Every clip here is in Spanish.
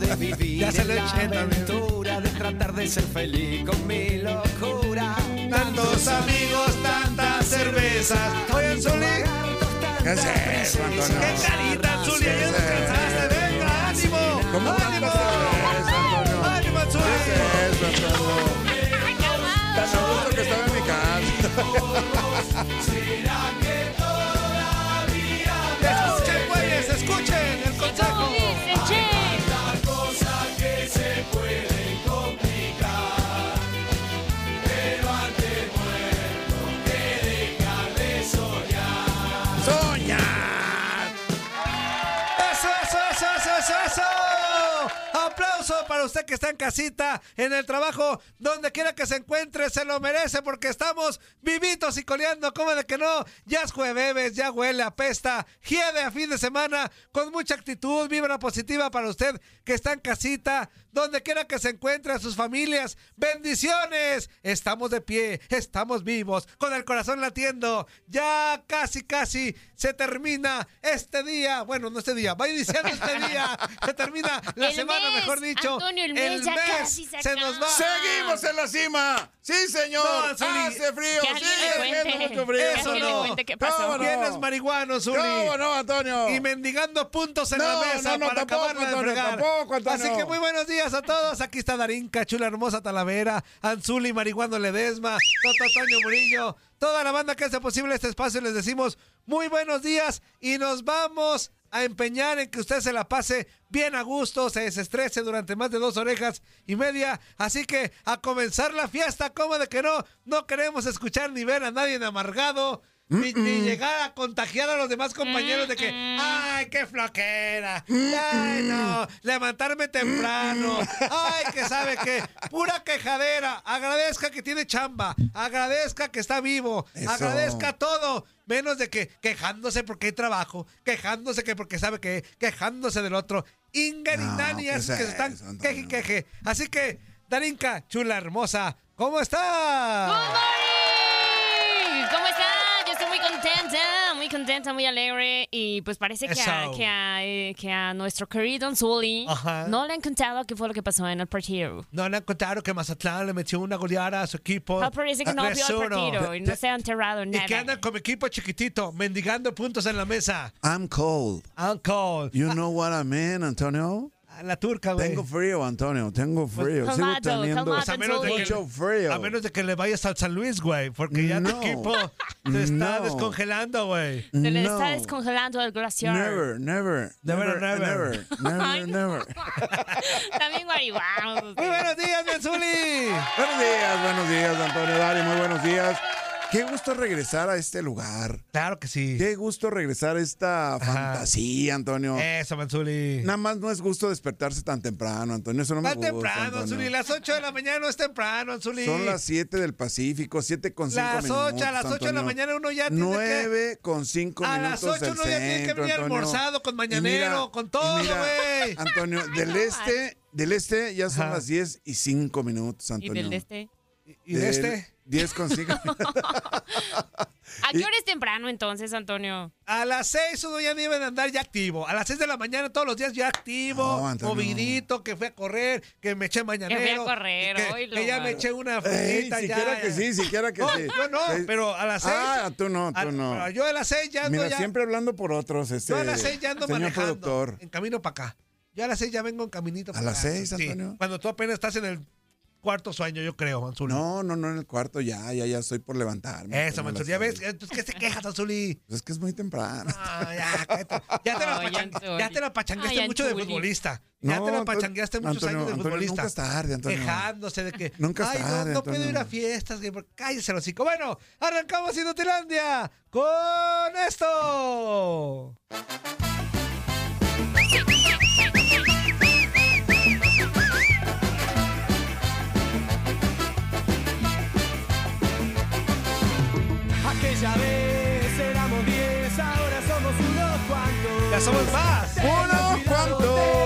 De vivir Ya se lo en la aventura de tratar de ser feliz con mi locura. Tantos amigos, tantas cervezas. Oye, Zuli. ¿Qué es eso, Antonio? ¿Qué carita, Zuli? ¿Ya descansaste? ¡Venga, ánimo! ¿Cómo ánimo? ¡Ánimo, Zuli! ¿Qué es eso, Antonio? Tan a gusto que estaba en mi casa. ¡Aplauso para usted que está en casita, en el trabajo, donde quiera que se encuentre! Se lo merece porque estamos vivitos y coleando. ¿Cómo de que no? Ya es jueves, ya huele, apesta, hiede a fin de semana, con mucha actitud, vibra positiva para usted que está en casita, donde quiera que se encuentre a sus familias. ¡Bendiciones! Estamos de pie, estamos vivos, con el corazón latiendo. Ya casi, casi se termina este día. Bueno, no este día, va iniciando este día. Se termina la El semana, mes, mejor dicho. Antonio, el mes ya casi se se nos va. Seguimos en la cima. Sí, señor. No, Zuli. Hace frío. Sigue mucho frío. Que Eso no. qué ¿Cómo pasó. no? Tienes marihuano, Zuli. ¿Cómo no, Antonio? Y mendigando puntos en No, la mesa no, no, para tampoco, acabarla de Antonio, Así que muy buenos días a todos. Aquí está Darinka, Chula Hermosa Talavera, Anzuli, Marihuano Ledesma, Toto Toño Murillo, toda la banda que hace posible este espacio. Les decimos muy buenos días y nos vamos a empeñar en que usted se la pase bien a gusto, se desestrese durante más de dos orejas y media. Así que a comenzar la fiesta, como de que no, no queremos escuchar ni ver a nadie en amargado. Ni, ni llegar a contagiar a los demás compañeros de que, ay, qué floquera, ay, no, levantarme temprano, ay, que sabe que, pura quejadera, agradezca que tiene chamba, agradezca que está vivo, Eso. agradezca todo, menos de que quejándose porque hay trabajo, quejándose que porque sabe que, quejándose del otro, ingarinanias No, ¿qué que se están queje y queje. Así que, Darinka, chula hermosa, ¿cómo está? Contenta, muy contenta, muy alegre. Y pues parece que a, que a, eh, que a nuestro querido Anzuli Ajá. no le han contado qué fue lo que pasó en el partido. No le han contado que Mazatlán le metió una goleada a su equipo. Ah, parece que no vio el 3-1. partido y no se ha enterrado Y nada. que andan como equipo chiquitito, mendigando puntos en la mesa. I'm cold. Uncle. You know what I mean, Antonio? A la turca, güey. Tengo frío, Antonio. Tengo frío. Sigo Calmado, teniendo calmado, a menos de que- mucho frío. A menos de que le vayas al San Luis, güey. Porque ya tu No. equipo se está No. descongelando, güey. Se le No. está descongelando el glaciar. Never, never, Never, never, never. never, never, never. También marihuanos. Muy buenos días, Menzuli. Buenos días, buenos días, Antonio Dari, muy buenos días. Qué gusto regresar a este lugar. Claro que sí. Qué gusto regresar a esta fantasía, Antonio. Eso, Manzuli. Nada más no es gusto despertarse tan temprano, Antonio. Eso no me Tan gusta. temprano. Anzuli. Las 8 de la mañana no es temprano, Anzuli. Son las 7 del Pacífico, 7 con 5 Las minutos. 8, a las 8 de la mañana uno ya tiene que... 9 con 5 A minutos las 8 del uno ya tiene que venir Antonio. almorzado con Y mañanero, con todo, y mira, güey. Antonio, del este, del este ya son Ajá. las 10 y 5 minutos, Y Antonio. del este. ¿Y de este? 10 con 5 ¿A qué hora es temprano entonces, Antonio? A las 6 uno ya debe de andar ya activo. A las 6 de la mañana todos los días ya activo, No, movidito, que fui a correr, que me eché mañanero. correr, que, oílo, que ya me mano. eché una Ey, frutita ya. siquiera que sí, siquiera que No, sí. yo no, Sí. pero a las 6. Ah, tú no, tú no. Yo a las 6 ya ando Mira, ya. siempre hablando por otros, este. yo a las 6 ya ando señor manejando. productor. En camino para acá. Yo a las 6 ya vengo en caminito ¿A para las acá. seis, Sí, Antonio? Cuando tú apenas estás en el cuarto sueño, yo creo, Manzuli. No, no, no, en el cuarto ya, ya, ya estoy por levantarme. Eso, Manzuli. Ya ves, entonces, ¿qué te quejas, Manzuli? Pues es que es muy temprano. Ah, ya, cállate. ya te la, ya te pachangueaste Ay, mucho de futbolista. Ya No, te la Antonio- pachangueaste muchos Antonio, años de Antonio, futbolista. nunca es tarde, Antonio. Quejándose de que. Nunca es Ay, no, tarde, no puedo ir a fiestas. que- Cállese, los. Bueno, arrancamos Inutilandia con esto. Aquella vez éramos 10, ahora somos unos cuantos. Ya somos más. ¡Unos cuantos!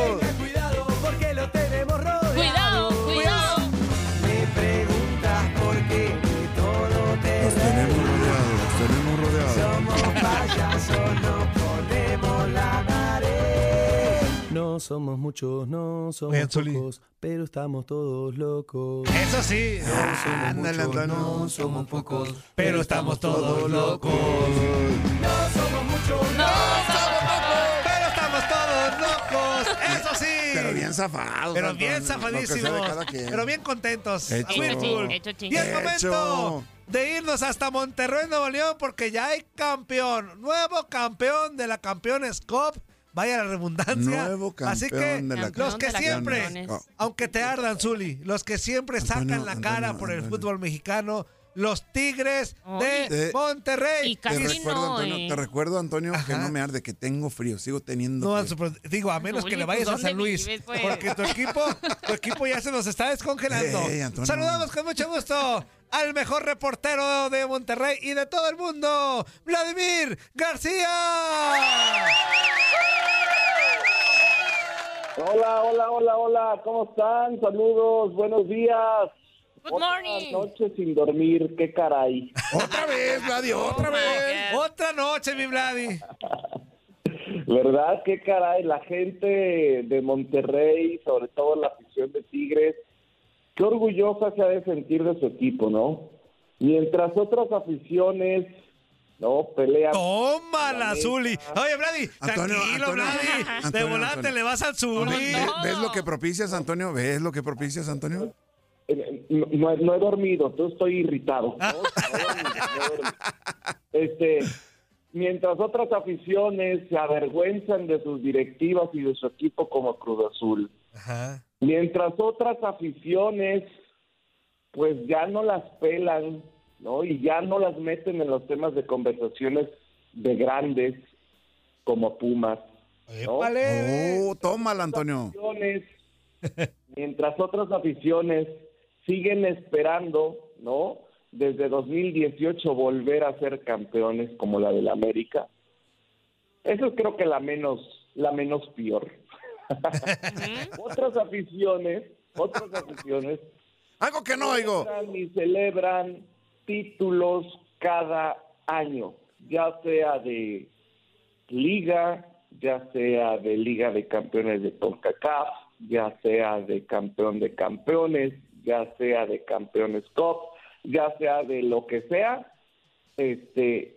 Somos muchos, no somos pocos, pero estamos todos locos. Eso sí. Ándale, Antonio. No somos pocos, Pero estamos todos locos. No somos muchos, no Pero estamos todos locos. Eso sí. Pero bien zafados. Pero Antonio, bien lo que sea de zafadísimos. cada quien. Pero bien contentos. Hecho. A Y es Hecho. momento de irnos hasta Monterrey, Nuevo León, porque ya hay campeón. Nuevo campeón de la Campeones Cup. Vaya la redundancia. Nuevo Así que campeón de la los que siempre, aunque te ardan, Zuli, los que siempre Antonio, sacan la cara Antonio, por el Antonio. fútbol mexicano, los Tigres de. Monterrey. Y Te casi recuerdo, no, Antonio, eh. te recuerdo, Antonio, que no me arde, que tengo frío, sigo teniendo No, frío. pero digo, a menos que le vayas ¿tú a San Luis. vives, pues? Porque tu equipo, tu equipo ya se nos está descongelando. Saludamos con mucho gusto al mejor reportero de Monterrey y de todo el mundo, Vladimir García. Hola, hola, hola, hola, ¿cómo están? Saludos, buenos días. Good Otra morning. noche sin dormir, qué caray. Otra vez, Vladi, otra Oh my vez. Otra noche, mi Vladi. ¿Verdad? Qué caray, la gente de Monterrey, sobre todo la afición de Tigres, qué orgullosa se ha de sentir de su equipo, ¿no? Mientras otras aficiones, ¿no? Pelean. Tómala, Zuli. Oye, Vladi, Antonio, tranquilo, Antonio, Vladi. de Antonio, volante Antonio. le vas al Zuli. Ve- ¿Ves lo que propicias, Antonio? ¿Ves lo que propicias, Antonio? Eh, No, no he- no he dormido, entonces estoy irritado. Este, mientras otras aficiones se avergüenzan de sus directivas y de su equipo como Cruz Azul, Ajá. mientras otras aficiones pues ya no las pelan, ¿no? Y ya no las meten en los temas de conversaciones de grandes como Pumas, ¿no? Épale. Oh, tómala, Antonio. aficiones, mientras otras aficiones siguen esperando, ¿no? Desde 2018 volver a ser campeones como la del América. Eso es creo que la menos, la menos peor. otras aficiones, otras aficiones Algo que no oigo. y celebran títulos cada año, ya sea de liga, ya sea de liga de campeones de CONCACAF, ya sea de campeón de campeones, ya sea de campeones COP, ya sea de lo que sea, este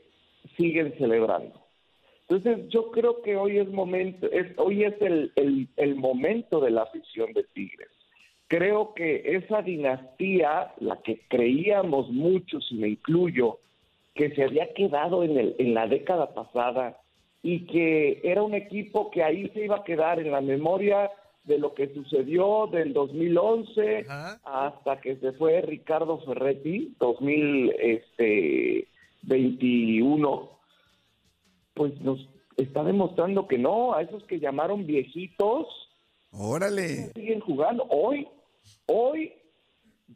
siguen celebrando. Entonces yo creo que hoy es momento, es, hoy es el, el, el momento de la afición de Tigres creo que esa dinastía, la que creíamos muchos, y me incluyo, que se había quedado en, el, en la década pasada y que era un equipo que ahí se iba a quedar en la memoria de lo que sucedió del 2011 Ajá. hasta que se fue Ricardo Ferretti, 2021, pues nos está demostrando que no, a esos que llamaron viejitos, Órale. siguen jugando. Hoy, hoy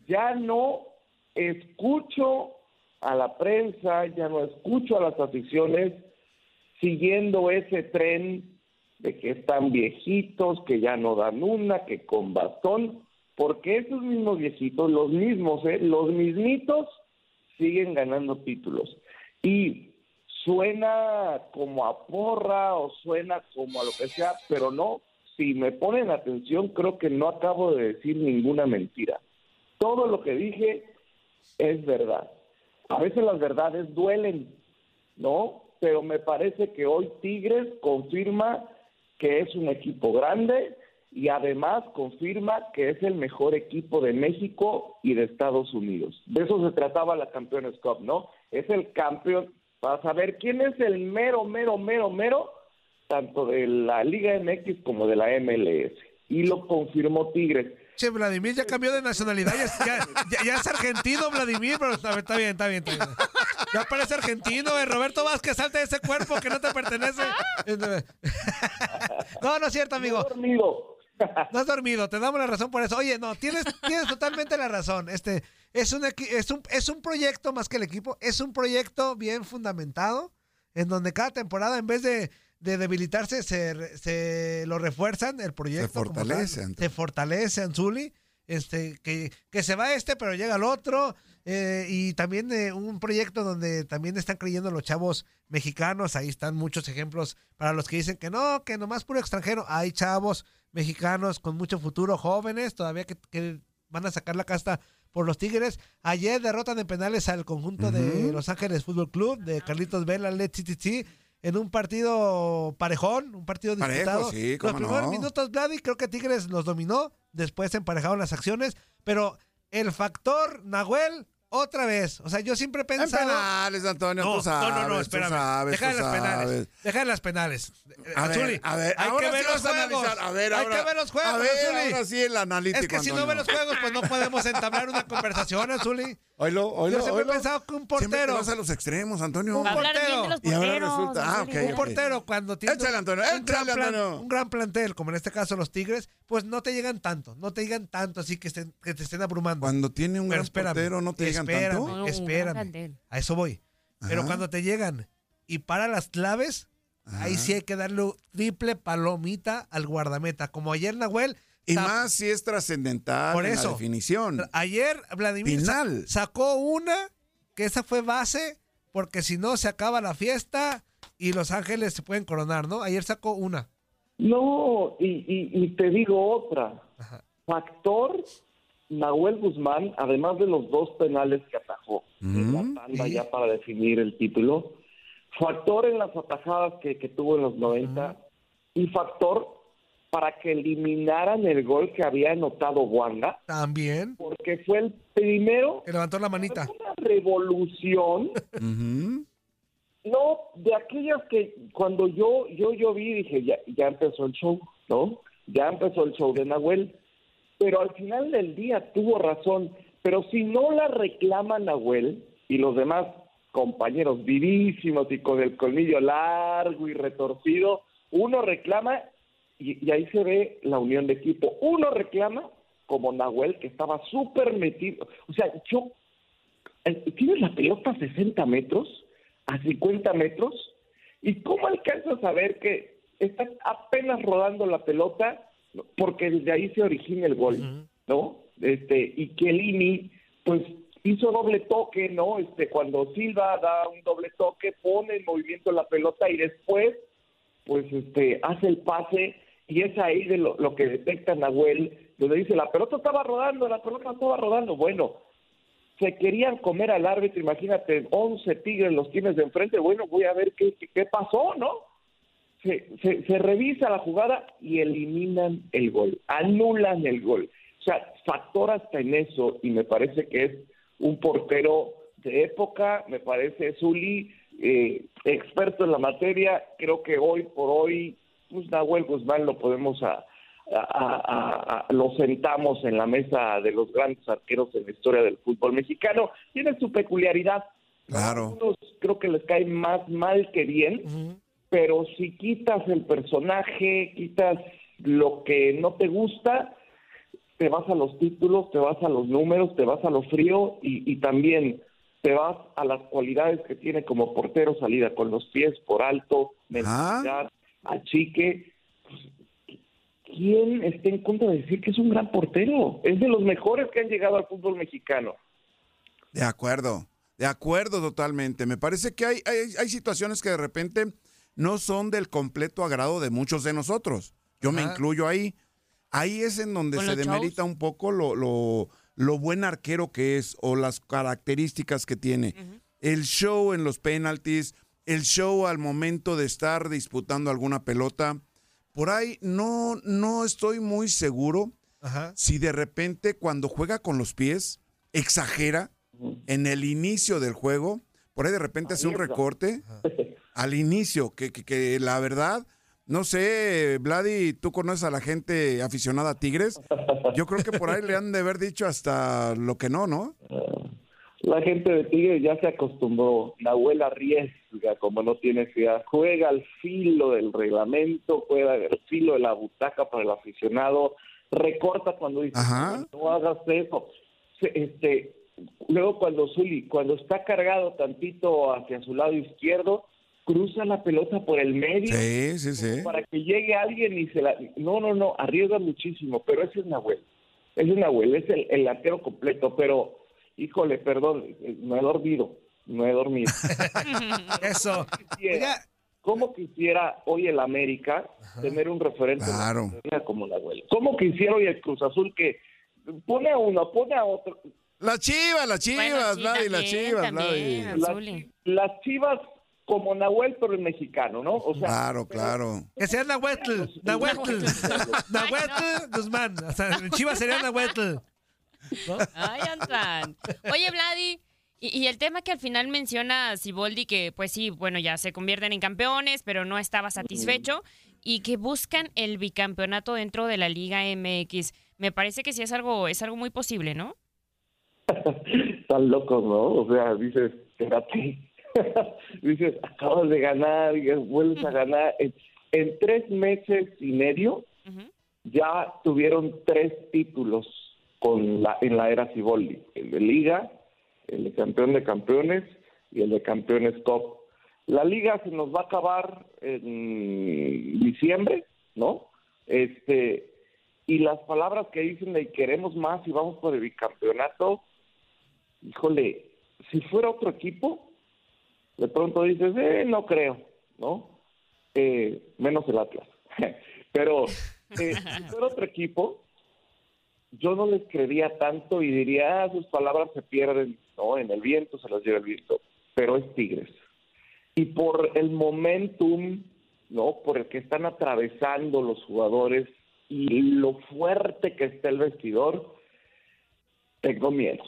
ya no escucho a la prensa, ya no escucho a las aficiones siguiendo ese tren de que están viejitos, que ya no dan una, que con bastón, porque esos mismos viejitos, los mismos, ¿eh? los mismitos, siguen ganando títulos. Y suena como a porra o suena como a lo que sea, pero no, si me ponen atención, creo que no acabo de decir ninguna mentira. Todo lo que dije es verdad. A veces las verdades duelen, ¿no? Pero me parece que hoy Tigres confirma que es un equipo grande y además confirma que es el mejor equipo de México y de Estados Unidos. De eso se trataba la Campeones Cup, ¿no? Es el campeón para saber quién es el mero, mero, mero, mero, tanto de la Liga MX como de la MLS. Y lo confirmó Tigres. Che, Vladimir ya cambió de nacionalidad. Ya, es- argentino, Vladimir, pero está bien, está bien, está bien. Ya parece argentino, eh. Roberto Vázquez, salte de ese cuerpo que no te pertenece. No, no es cierto, amigo. dormido. No has dormido, te damos la razón por eso. Oye, no, tienes, tienes totalmente la razón. Este es un, es un es un proyecto más que el equipo, es un proyecto bien fundamentado en donde cada temporada en vez de, de debilitarse se, se lo refuerzan el proyecto como tal. fortalece, Antonio. se fortalece Anzuli, este que, que se va este pero llega el otro eh, y también eh, un proyecto donde también están creyendo los chavos mexicanos, ahí están muchos ejemplos para los que dicen que no, que nomás puro extranjero, hay chavos mexicanos con mucho futuro, jóvenes, todavía que, que van a sacar la casta por los Tigres. Ayer derrotan en penales al conjunto de Los Ángeles Fútbol Club, de Carlitos Vela, Let's en un partido parejón, un partido Parejo, disputado. sí, los primeros no. minutos, Vladi, creo que Tigres los dominó, después emparejaron las acciones, pero el factor Nahuel, otra vez. O sea, yo siempre he En pensado... penales, Antonio, No, tú sabes. no, no, no, tú espérame. sabes, Deja de las penales. Deja de las penales. A ver, Azuli, a ver, hay ahora que ver sí los a juegos. analizar. A ver, hay ahora- que ver los juegos, A ver, Azuli. ahora sí el analítico, Es que si no ve los juegos, pues no podemos entablar una conversación, Azuli. Oílo, oílo, Yo siempre he oílo. pensado que un portero, vas a los extremos, Antonio. Un de los Y ahora resulta- ah, un portero cuando tiene Échale, Antonio, un, gran échale, plan- Antonio. un gran plantel, como en este caso los Tigres, pues no te llegan tanto, no te llegan tanto así que, estén- que te estén abrumando. Cuando tiene un Pero gran espérame, portero, ¿no te llegan espérame, tanto? No, un gran espérame. A eso voy. Pero Ajá. cuando te llegan y para las claves, ahí sí hay que darle triple palomita al guardameta. Como ayer Nahuel. Y más si es trascendental Por en eso. la definición. Ayer Vladimir sa- Final. sacó una, que esa fue base, porque si no se acaba la fiesta y Los Ángeles se pueden coronar, ¿no? Ayer sacó una. No, y, y, y te digo otra. Ajá. Factor Nahuel Guzmán, además de los dos penales que atajó Mm, la tanda ya para definir el título, factor en las atajadas que, que tuvo en los 90 y factor para que eliminaran el gol que había anotado Wanga, También. porque fue el primero, Que levantó la manita. una revolución. No, de aquellas que cuando yo yo yo vi dije ya ya empezó el show, ¿no? Ya empezó el show de Nahuel, pero al final del día tuvo razón, pero si no la reclama Nahuel y los demás compañeros vivísimos y con el colmillo largo y retorcido, uno reclama y, ahí se ve la unión de equipo. Uno reclama como Nahuel que estaba súper metido, o sea, yo eh, tienes la pelota a 60 metros, a 50 metros, y cómo alcanzas a saber que está apenas rodando la pelota, porque desde ahí se origina el gol, ¿no? Este, y Chiellini, pues hizo doble toque, ¿no? Este, cuando Silva da un doble toque, pone en movimiento la pelota y después, pues este, hace el pase, y es ahí de lo, lo que detecta Nahuel, donde dice, la pelota estaba rodando, la pelota estaba rodando, bueno, se querían comer al árbitro, imagínate, 11 tigres los tienes de enfrente, bueno, voy a ver qué, qué- qué pasó, ¿no? Se, se, se revisa la jugada y eliminan el gol, anulan el gol. O sea, factor hasta en eso y me parece que es un portero de época, me parece Zuli, eh, experto en la materia, creo que hoy por hoy, pues Nahuel Guzmán lo podemos a- a- a- a- lo sentamos en la mesa de los grandes arqueros en la historia del fútbol mexicano. Tiene su peculiaridad. Claro. A algunos creo que les cae más mal que bien, pero si quitas el personaje, quitas lo que no te gusta, te vas a los títulos, te vas a los números, te vas a lo frío y, y también te vas a las cualidades que tiene como portero, salida con los pies por alto, mentalidad, achique. Pues, ¿Quién está en contra de decir que es un gran portero? Es de los mejores que han llegado al fútbol mexicano. De acuerdo, de acuerdo totalmente. Me parece que hay, hay, hay situaciones que de repente no son del completo agrado de muchos de nosotros. Yo me incluyo ahí. Ahí es en donde ¿Con se demerita un poco lo, lo, lo buen arquero que es o las características que tiene. El show en los penaltis, el show al momento de estar disputando alguna pelota. Por ahí no, no estoy muy seguro Ajá. si de repente cuando juega con los pies exagera en el inicio del juego, por ahí de repente hace un recorte al inicio, que, que- que la verdad, no sé, Vladi, tú conoces a la gente aficionada a Tigres, yo creo que por ahí le han de haber dicho hasta lo que no, ¿no? La gente de Tigres ya se acostumbró. Nahuel arriesga como no tiene ciudad. Juega al filo del reglamento, juega al filo de la butaca para el aficionado. Recorta cuando dice, Ajá. no hagas eso. Este, luego cuando Zuli, cuando está cargado tantito hacia su lado izquierdo, cruza la pelota por el medio Sí, sí, sí. para que llegue alguien y se la... No, no, no, arriesga muchísimo, pero ese es Nahuel. Ese es Nahuel, es el, el arquero completo, pero, híjole, perdón, no he dormido, no he dormido. Eso. Quisiera- Oiga, ¿Cómo quisiera hoy el América tener un referente en la Claro. como Nahuel? ¿Cómo quisiera hoy el Cruz Azul que pone a uno, pone a otro? Las chivas, las chivas, Bueno, sí, Vladi, las también, chivas, también, Vladi. Las, Azuli. las chivas como Nahuel, pero el mexicano, ¿no? O sea, Claro, claro. que sea Nahuetl. Nahuetl. Nahuetl Guzmán. O sea, en Chivas sería Nahuetl. Ay. Oye, Vladi, y, y el tema que al final menciona Siboldi, que pues sí, bueno, ya se convierten en campeones, pero no estaba satisfecho, y que buscan el bicampeonato dentro de la Liga MX. Me parece que sí es algo, es algo muy posible, ¿no? Están locos, ¿no? O sea, dices, espérate. dices, acabas de ganar y vuelves a ganar. En, en tres meses y medio ya tuvieron tres títulos con la, en la era Ciboldi. El de Liga, el de Campeón de Campeones y el de Campeones Cup. La Liga se nos va a acabar en diciembre, ¿no? Este, y las palabras que dicen de queremos más y vamos por el bicampeonato, híjole, si fuera otro equipo, de pronto dices, eh, no creo, ¿no? Eh, menos el Atlas. Pero eh, si fuera otro equipo, yo no les creería tanto y diría, ah, sus palabras se pierden, ¿no? En el viento se las lleva el viento. Pero es Tigres. Y por el momentum, ¿no? Por el que están atravesando los jugadores y lo fuerte que está el vestidor, tengo miedo,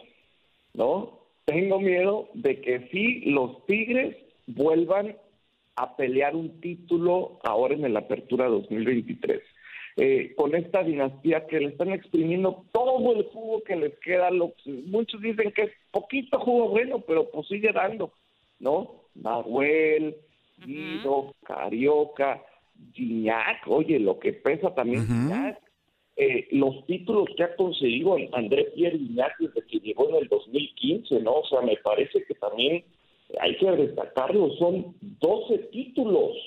¿no? Tengo miedo de que sí los Tigres vuelvan a pelear un título ahora en la Apertura 2023. Eh, con esta dinastía que le están exprimiendo todo el jugo que les queda. Lo, muchos dicen que es poquito jugo bueno, pero pues sigue dando, ¿no? Nahuel, Guido, Carioca, Gignac, oye, lo que pesa también. Gignac, eh, los títulos que ha conseguido André Pierre Gignac desde que llegó en el 2015, ¿no? O sea, me parece que también hay que destacarlo, son 12 títulos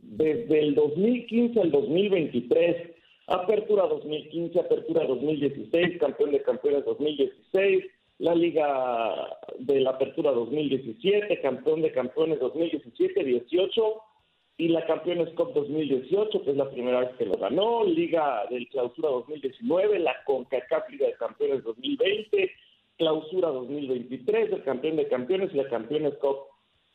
desde el 2015 al 2023. Apertura 2015, Apertura 2016, campeón de campeones 2016, la Liga de la Apertura 2017, campeón de campeones 2017-18 y la Campeones Cup 2018, que es la primera vez que lo ganó, Liga del Clausura 2019, la CONCACAF Liga de Campeones 2020, Clausura 2023, el campeón de campeones y la Campeones Cup.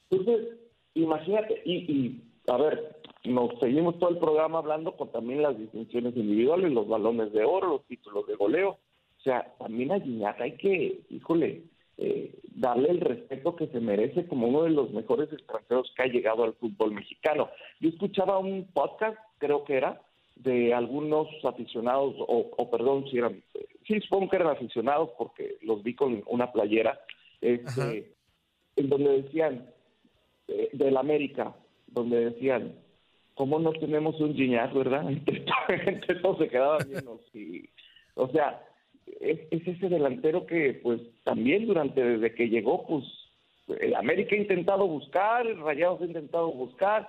Entonces, imagínate, y, y a ver, nos seguimos todo el programa hablando con también las distinciones individuales, los balones de oro, los títulos de goleo. O sea, también a Gignac hay que, híjole, eh, darle el respeto que se merece como uno de los mejores extranjeros que ha llegado al fútbol mexicano. Yo escuchaba un podcast, creo que era, de algunos aficionados, o, o perdón, si eran, sí, supongo que eran aficionados porque los vi con una playera, este, en donde decían, eh, del América, donde decían, ¿cómo no tenemos un Gignac, verdad? Entre todos se quedaban viendo, y, o sea, es, es ese delantero que, pues, también durante, desde que llegó, pues, el América ha intentado buscar, el Rayados ha intentado buscar,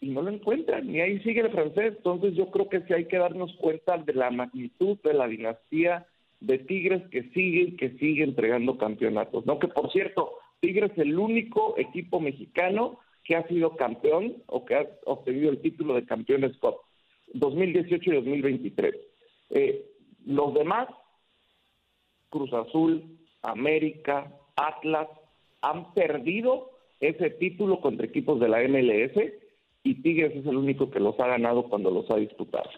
y no lo encuentran, y ahí sigue el francés. Entonces yo creo que sí hay que darnos cuenta de la magnitud de la dinastía de Tigres que sigue, que sigue entregando campeonatos. No que por cierto, Tigres es el único equipo mexicano que ha sido campeón o que ha obtenido el título de campeones Cup 2018 y 2023. Eh, los demás, Cruz Azul, América, Atlas, han perdido ese título contra equipos de la MLS y Tigres es el único que los ha ganado cuando los ha disputado.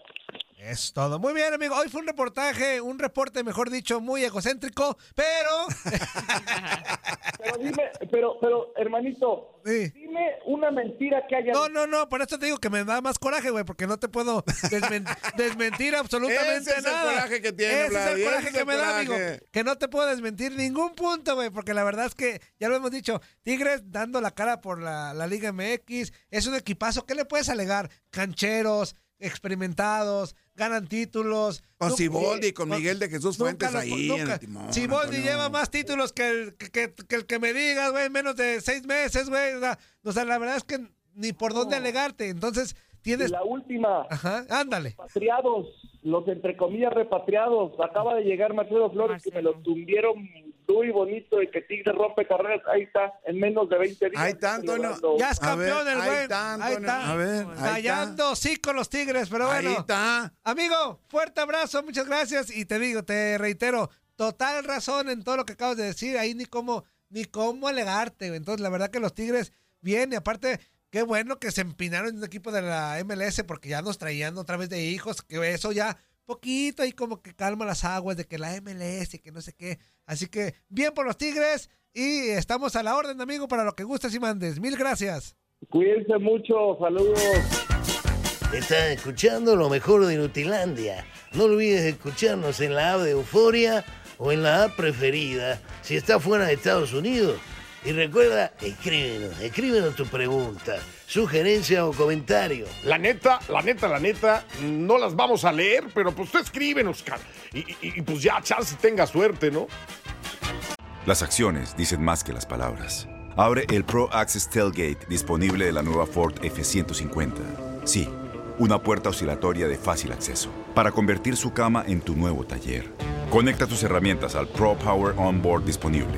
Es todo. Muy bien, amigo. Hoy fue un reportaje, un reporte, mejor dicho, muy egocéntrico, pero. pero dime, pero, pero, hermanito, dime una mentira que haya. No, no, no, por eso te digo que me da más coraje, güey, porque no te puedo desmen desmentir absolutamente Ese es nada. el coraje que tiene, Ese es el coraje que me da, amigo. Que no te puedo desmentir ningún punto, güey, porque la verdad es que, ya lo hemos dicho, Tigres dando la cara por la, la Liga MX, es un equipazo. ¿Qué le puedes alegar? Cancheros, experimentados, ganan títulos. Con Siboldi, con no- Miguel de Jesús nunca Fuentes lo- ahí en nunca- el timón. Siboldi Antonio. lleva más títulos que el que, que- que el que me digas, güey, en menos de seis meses, güey. O sea, o sea, la verdad es que ni por dónde alegarte. Entonces, tienes... La última, Ajá, ándale. repatriados, los entre comillas repatriados. Acaba de llegar Marcelo Flores que me lo tumbieron muy bonito y que Tigre rompe carreras. Ahí está, en menos de 20 días. Ahí está, Antonio. Ya es A ver, campeón el ahí güey. Ahí está. A ver, ahí está. Fallando, sí, con los Tigres, pero Ahí bueno. está. Amigo, fuerte abrazo, muchas gracias. Y te digo, te reitero, total razón en todo lo que acabas de decir. Ahí ni cómo, ni cómo alegarte. Entonces, la verdad que los Tigres, bien, y aparte, qué bueno que se empinaron en un equipo de la MLS porque ya nos traían otra vez de hijos, que eso ya poquito ahí como que calma las aguas de que la MLS y que no sé qué. Así que bien por los Tigres y estamos a la orden, amigo, para lo que gustes y mandes. Mil gracias. Cuídense mucho, saludos. Estás escuchando lo mejor de Inutilandia. No olvides escucharnos en la app de Euforia o en la app preferida si estás fuera de Estados Unidos. Y recuerda, escríbenos, escríbenos tu pregunta, sugerencia o comentario. La neta, la neta, la neta, no las vamos a leer, pero pues tú escríbenos, cara. Y, y- y, pues ya, chance tenga suerte, ¿no? Las acciones dicen más que las palabras. Abre el Pro Access Tailgate disponible de la nueva Ford F-150. Sí, una puerta oscilatoria de fácil acceso para convertir su cama en tu nuevo taller. Conecta tus herramientas al Pro Power Onboard disponible.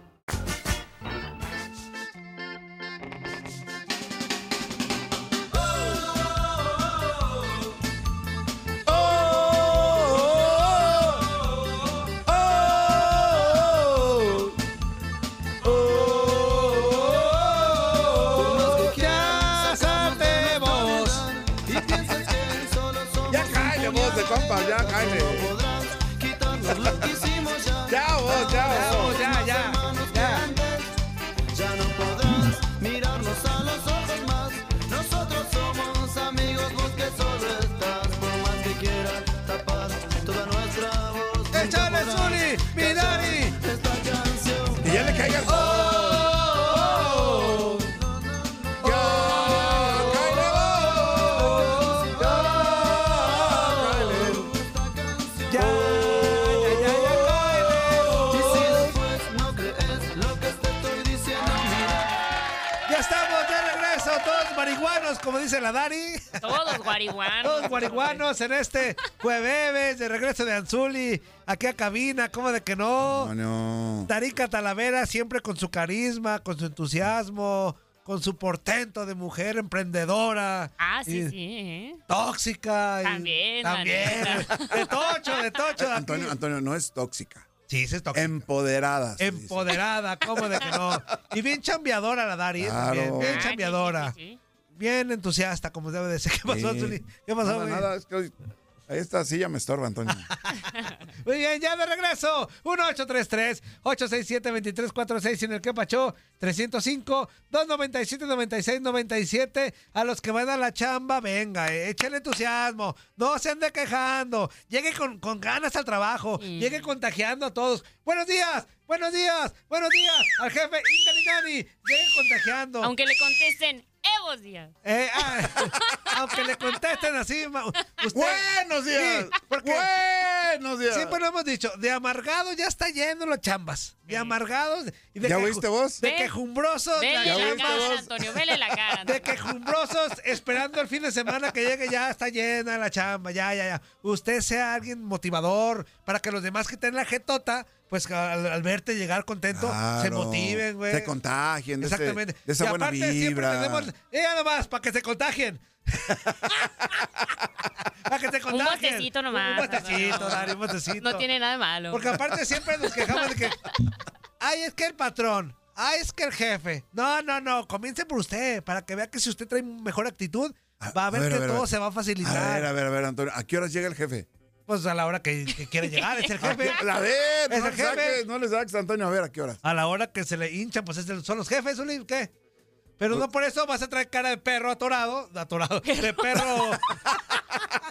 En este jueves de regreso de Anzuli, aquí a cabina, ¿cómo de que no? No, no. Tarica Talavera siempre con su carisma, con su entusiasmo, con su portento de mujer emprendedora. Ah, sí, y sí. ¿eh? Tóxica. También, la También. De tocho, de tocho. de aquí. Antonio, Antonio, no es tóxica. Sí, sí es tóxica. Empoderada. se dice. Empoderada, ¿cómo de que no? Y bien chambeadora la Dari, ¿eh? Claro. También, bien Ah, chambeadora. sí, sí, sí. Bien entusiasta, como debe de ser. ¿Qué pasó, Sí. Zuli? ¿Qué pasó, Nada, güey? nada, es que Esta silla me estorba, Antonio. Muy bien, ya de regreso. 1-833-867-2346 en el que pachó 305-297-9697. A los que van a la chamba, venga, eh, échale entusiasmo. No se ande quejando. Llegue con, con ganas al trabajo. Llegue contagiando a todos. Buenos días, buenos días, buenos días. Al jefe Ingalinani. Llegue contagiando. Aunque le contesten, Evos días. Eh, ah, aunque le contesten así, ma- usted, Buenos días. Sí, porque Buenos días. siempre lo hemos dicho, de amargado ya está yendo los chambas. De amargados y de ¿Ya oíste vos? De quejumbrosos. Vele ¿Ya la viste cara, vos? Antonio, vele la cara. De quejumbrosos esperando el fin de semana que llegue, ya está llena la chamba, ya, ya, ya. Usted sea alguien motivador para que los demás que tienen la jetota, pues al, al verte llegar contento, se motiven, güey. Se contagien de, ese- Exactamente. de esa y buena aparte siempre vibra. tenemos, eh, nada más, para que se contagien. para que Un contagien. botecito nomás. Un botecito. Dani, un botecito. No tiene nada de malo. Porque aparte siempre nos quejamos de que, ay, es que el patrón, ay, es que el jefe. No, no, no, comience por usted, para que vea que si usted trae mejor actitud, va a ver, que todo se va a facilitar. A ver, a ver, a ver, Antonio. ¿A qué horas llega el jefe? Pues a la hora que, que quiere llegar, es el jefe. A ver, Es no el le jefe. saques, no le saques, Antonio. A ver, ¿a qué horas? A la hora que se le hincha, pues es el- son los jefes, Uli, ¿qué? Pero no por eso vas a traer cara de perro atorado, atorado, de perro.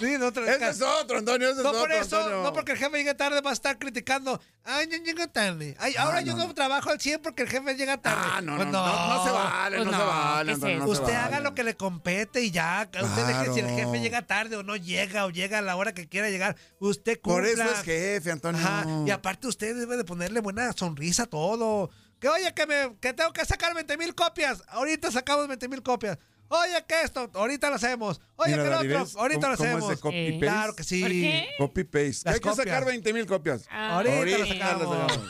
sí, no traes Ese cara- es otro, Antonio, ese No es por otro, eso, Antonio. no porque el jefe llegue tarde, va a estar criticando. Ay, yo llego tarde. Ay, ahora Ah, yo no, no, trabajo al 100 porque el jefe llega tarde. Ah, no, no, Pues no, no, se vale, Pues no, se no, vale, ¿qué es Antonio, no se Usted vale. haga lo que le compete y ya. Usted deje si el jefe llega tarde o no llega o llega a la hora que quiera llegar. Usted cumpla. Por eso es jefe, Antonio. Ajá. Y aparte usted debe de ponerle buena sonrisa a todo. Que oye, que, me, que tengo que sacar 20 mil copias. Ahorita sacamos 20 mil copias. Oye, que esto, ahorita lo hacemos. Oye, Mira, que lo otro, ¿ves ahorita lo cómo es hacemos. de copy Eh, paste? Claro que sí. ¿Por qué? Copy paste. Las Hay que sacar copias. 20 mil copias. Ah. Ahorita, Ahorita lo las sacamos. sacamos.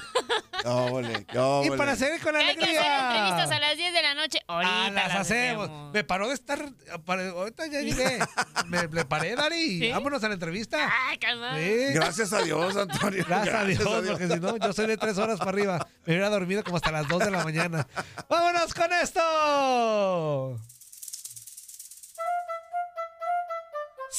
Óvole, qué Y para seguir con Que hay que hacer entrevistas a alegría. las 10 de la noche. Ahorita Ah, las hacemos. Me paró de estar. para- Ahorita ya llegué. Me, le paré, Dari. ¿Sí? Vámonos a la entrevista. Ay, calma. Sí. Gracias a Dios, Antonio. Gracias a Dios, porque si no, yo soy de tres horas para arriba. Me hubiera dormido como hasta las dos de la mañana. ¡Vámonos con esto!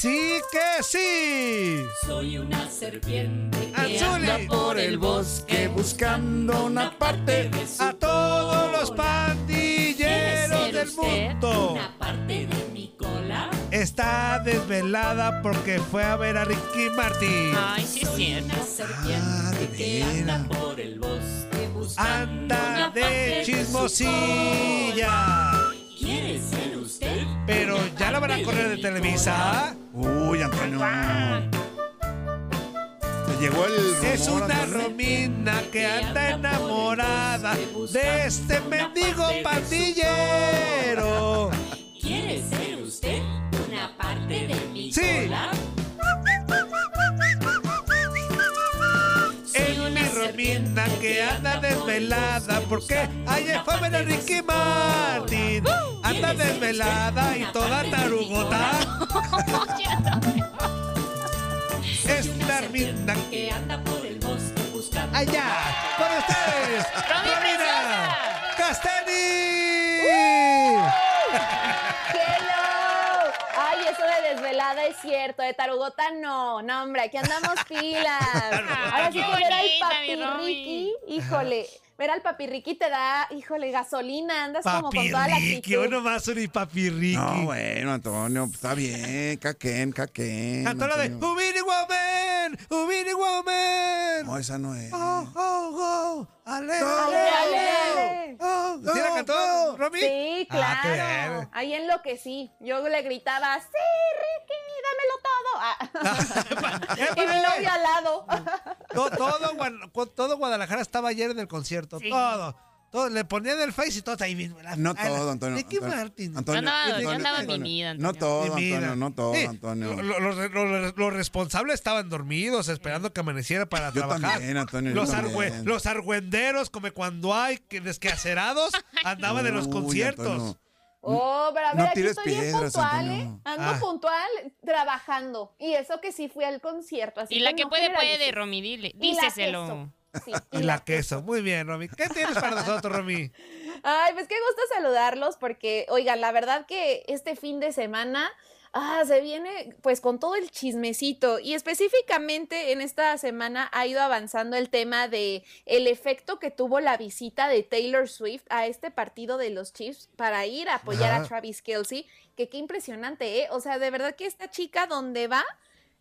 ¡Sí que sí! Soy una serpiente que Anzuli. anda por el bosque buscando una parte de su A todos los ¿Quiere pandilleros ser del usted mundo. Una parte de mi cola. Está desvelada porque fue a ver a Ricky Martin. Ay, sí cierto. Una serpiente Ah, de que anda por el bosque buscando Anda una parte de su chismosilla. cola. ¿Quiere ser usted? Pero ya la van a correr de Televisa. Uy, Antonio. Te llegó el. Es una Antonio. romina que anda enamorada de este mendigo pandillero. ¿Quiere ser usted una parte de mi Sí. cola? Romina que anda desvelada porque ayer fue a ver a Ricky Martin. Anda desvelada y toda tarugota. Es la romina que anda por el bosque buscando allá con ustedes. ¡Romy Romina Preciosa! Castani. ¡Hello! Ay, eso desvelada es cierto, de tarugota no. No, hombre, aquí andamos pilas. Ahora sí que ver al Romy. papirriqui, híjole, ver al papirriqui te da, híjole, gasolina, andas como con toda la Papirriqui, actitud. uno más un papirriqui. No, bueno, Antonio, está bien. Caquen, caquen. Cantó la de. Ubini Woman, Ubini Woman. No, esa no es. Oh, oh, oh, ale. Ale, ale. Oh, ¿Sí la cantó. Romy? Sí, Ah, claro. Ahí enloquecí. Yo le gritaba, sí, Ricky, dámelo todo. Ah. y mi novio al lado. To- todo, todo Guadalajara estaba ayer en el concierto, Sí. todo. Todo. Le ponían el face y todos ahí mismo. la- No todo, Antonio. Ricky Antonio, Martin. Antonio, Yo andaba- yo Antonio, andaba Antonio. mimida, No todo, Antonio, no todo, sí, Antonio. lo- lo- Los, responsables estaban dormidos, esperando que amaneciera para Yo trabajar. también, Antonio, yo los, también. argüe- los argüenderos, como cuando hay que desquacerados, andaban en los conciertos. Antonio. Oh, pero a ver, No aquí estoy bien piedras, puntual, Antonio. ¿eh? Ando Ah. puntual trabajando. Y eso que sí fui al concierto. Así Y la que que no puede, puede, generalices. Romy, Y la queso. Sí, Y la queso. Muy bien, Romy. ¿Qué tienes para nosotros, Romy? Ay, pues qué gusto saludarlos porque, oigan, la verdad que este fin de semana Ah, se viene pues con todo el chismecito y específicamente en esta semana ha ido avanzando el tema de el efecto que tuvo la visita de Taylor Swift a este partido de los Chiefs para ir a apoyar a. Travis Kelsey, que qué impresionante, ¿eh? O sea, de verdad que esta chica donde va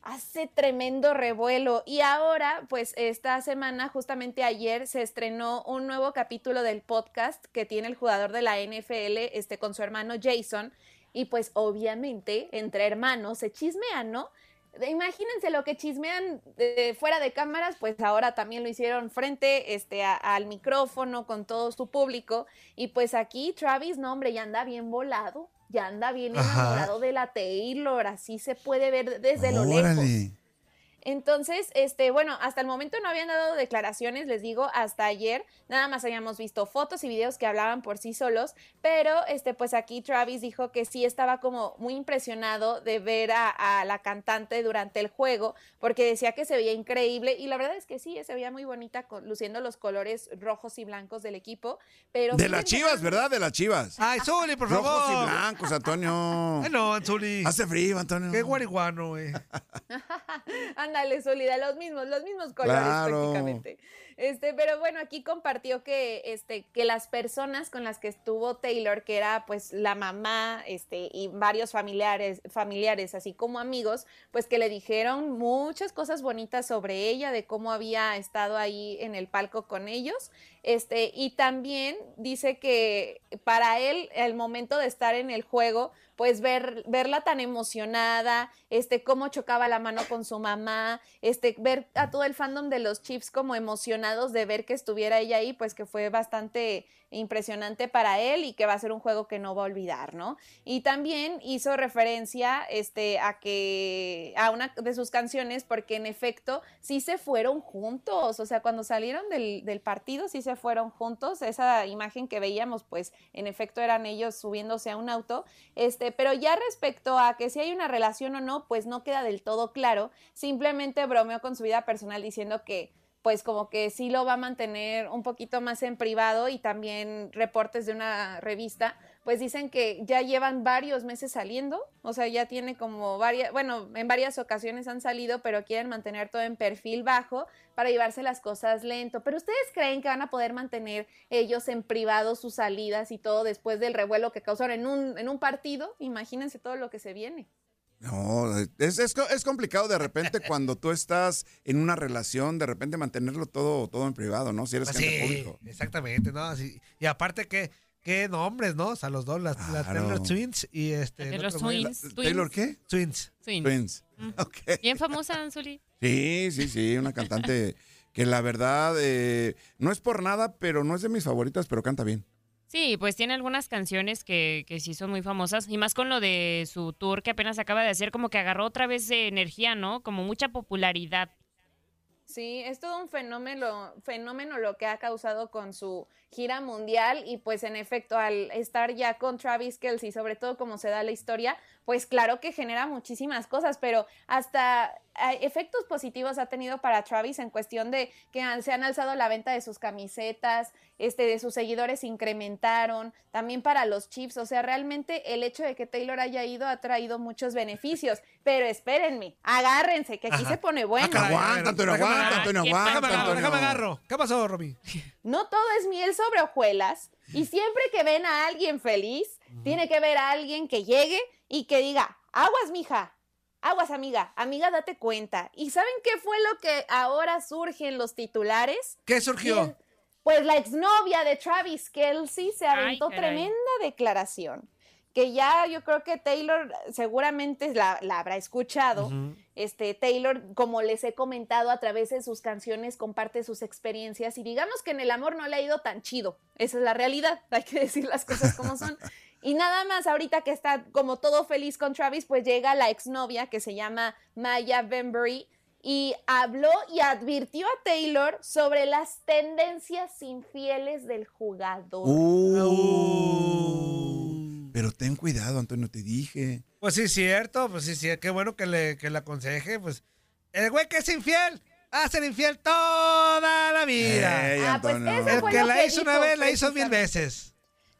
hace tremendo revuelo y ahora pues esta semana justamente ayer se estrenó un nuevo capítulo del podcast que tiene el jugador de la NFL este con su hermano Jason y pues obviamente entre hermanos se chismean, ¿no? Imagínense lo que chismean fuera de cámaras, pues ahora también lo hicieron frente este, al micrófono con todo su público. Y pues aquí Travis, no hombre, ya anda bien volado, ya anda bien Ajá. enamorado de la Taylor, así se puede ver desde lo lejos. Entonces, este, bueno, hasta el momento no habían dado declaraciones, les digo, hasta ayer, nada más habíamos visto fotos y videos que hablaban por sí solos, pero este, pues aquí Travis dijo que sí estaba como muy impresionado de ver a, a la cantante durante el juego, porque decía que se veía increíble, y la verdad es que sí, se veía muy bonita con- luciendo los colores rojos y blancos del equipo, pero De sí las chivas, ¿verdad? De las chivas. Ay, Zuli, por Rojos favor. y blancos, Antonio. Ay, no, Zuli. Hace frío, Antonio. Qué guariguano, güey. Ándale, Solida, los mismos, los mismos colores Claro. prácticamente. Este, pero bueno, aquí compartió que, este, que las personas con las que estuvo Taylor, que era pues la mamá, este, y varios familiares, familiares, así como amigos, pues que le dijeron muchas cosas bonitas sobre ella, de cómo había estado ahí en el palco con ellos. Este, y también dice que para él, el momento de estar en el juego, pues ver, verla tan emocionada, este, cómo chocaba la mano con su mamá, este, ver a todo el fandom de los Chiefs como de ver que estuviera ella ahí, pues que fue bastante impresionante para él y que va a ser un juego que no va a olvidar, ¿no? Y también hizo referencia este, a que a una de sus canciones, porque en efecto sí se fueron juntos, o sea, cuando salieron del, del partido sí se fueron juntos, esa imagen que veíamos, pues en efecto eran ellos subiéndose a un auto, este, pero ya respecto a que si hay una relación o no, pues no queda del todo claro, simplemente bromeó con su vida personal diciendo que pues como que sí lo va a mantener un poquito más en privado y también reportes de una revista, pues dicen que ya llevan varios meses saliendo, o sea, ya tiene como varias, bueno, en varias ocasiones han salido, pero quieren mantener todo en perfil bajo para llevarse las cosas lento. Pero ustedes creen que van a poder mantener ellos en privado sus salidas y todo después del revuelo que causaron en un, en un partido? Imagínense todo lo que se viene. No, es, es, co- es complicado de repente cuando tú estás en una relación, de repente mantenerlo todo, todo en privado, ¿no? Si eres Pues gente sí, público. exactamente, ¿no? Así- y aparte que, qué nombres, ¿no? O sea, los dos, las, las. Taylor Twins y este... Taylor. Twins, La- ¿Taylor qué? Twins. Twins. Twins. Mm. Bien famosa, Anzuli. Sí, sí, sí, una cantante que la verdad eh, no es por nada, pero no es de mis favoritas, pero canta bien. Sí, pues tiene algunas canciones que, que sí son muy famosas y más con lo de su tour que apenas acaba de hacer, como que agarró otra vez energía, ¿no? Como mucha popularidad. Sí, es todo un fenómeno, fenómeno lo que ha causado con su gira mundial y pues en efecto al estar ya con Travis Kelsey, sobre todo como se da la historia, pues claro que genera muchísimas cosas, pero hasta eh, efectos positivos ha tenido para Travis en cuestión de que se han alzado la venta de sus camisetas, este, de sus seguidores incrementaron, también para los Chiefs, o sea, realmente el hecho de que Taylor haya ido ha traído muchos beneficios, pero espérenme, agárrense, que aquí Ajá. se pone bueno. Ah, aguanta, Antonio, aguanta. Antonio, ¿qué aguanta, Déjame agarro, Antonio. déjame agarro. ¿Qué pasó, Romy? No todo es miel sobre hojuelas y siempre que ven a alguien feliz, tiene que ver a alguien que llegue y que diga, aguas, mija, aguas, amiga, amiga, date cuenta. ¿Y saben qué fue lo que ahora surge en los titulares? ¿Qué surgió? Pues la exnovia de Travis Kelsey se aventó tremenda declaración. Que ya yo creo que Taylor seguramente la, la habrá escuchado. Este, Taylor, como les he comentado a través de sus canciones, comparte sus experiencias y digamos que en el amor no le ha ido tan chido. Esa es la realidad, hay que decir las cosas como son. Y nada más ahorita que está como todo feliz con Travis, pues llega la exnovia que se llama Maya Bembury y habló y advirtió a Taylor sobre las tendencias infieles del jugador. Uh. Pero ten cuidado, Antonio, te dije. Pues sí, cierto, pues sí, sí, qué bueno que le, que le aconseje, pues. El güey que es infiel, a ser infiel toda la vida. Ah, pues eso El fue que lo la que hizo una vez, la hizo mil veces.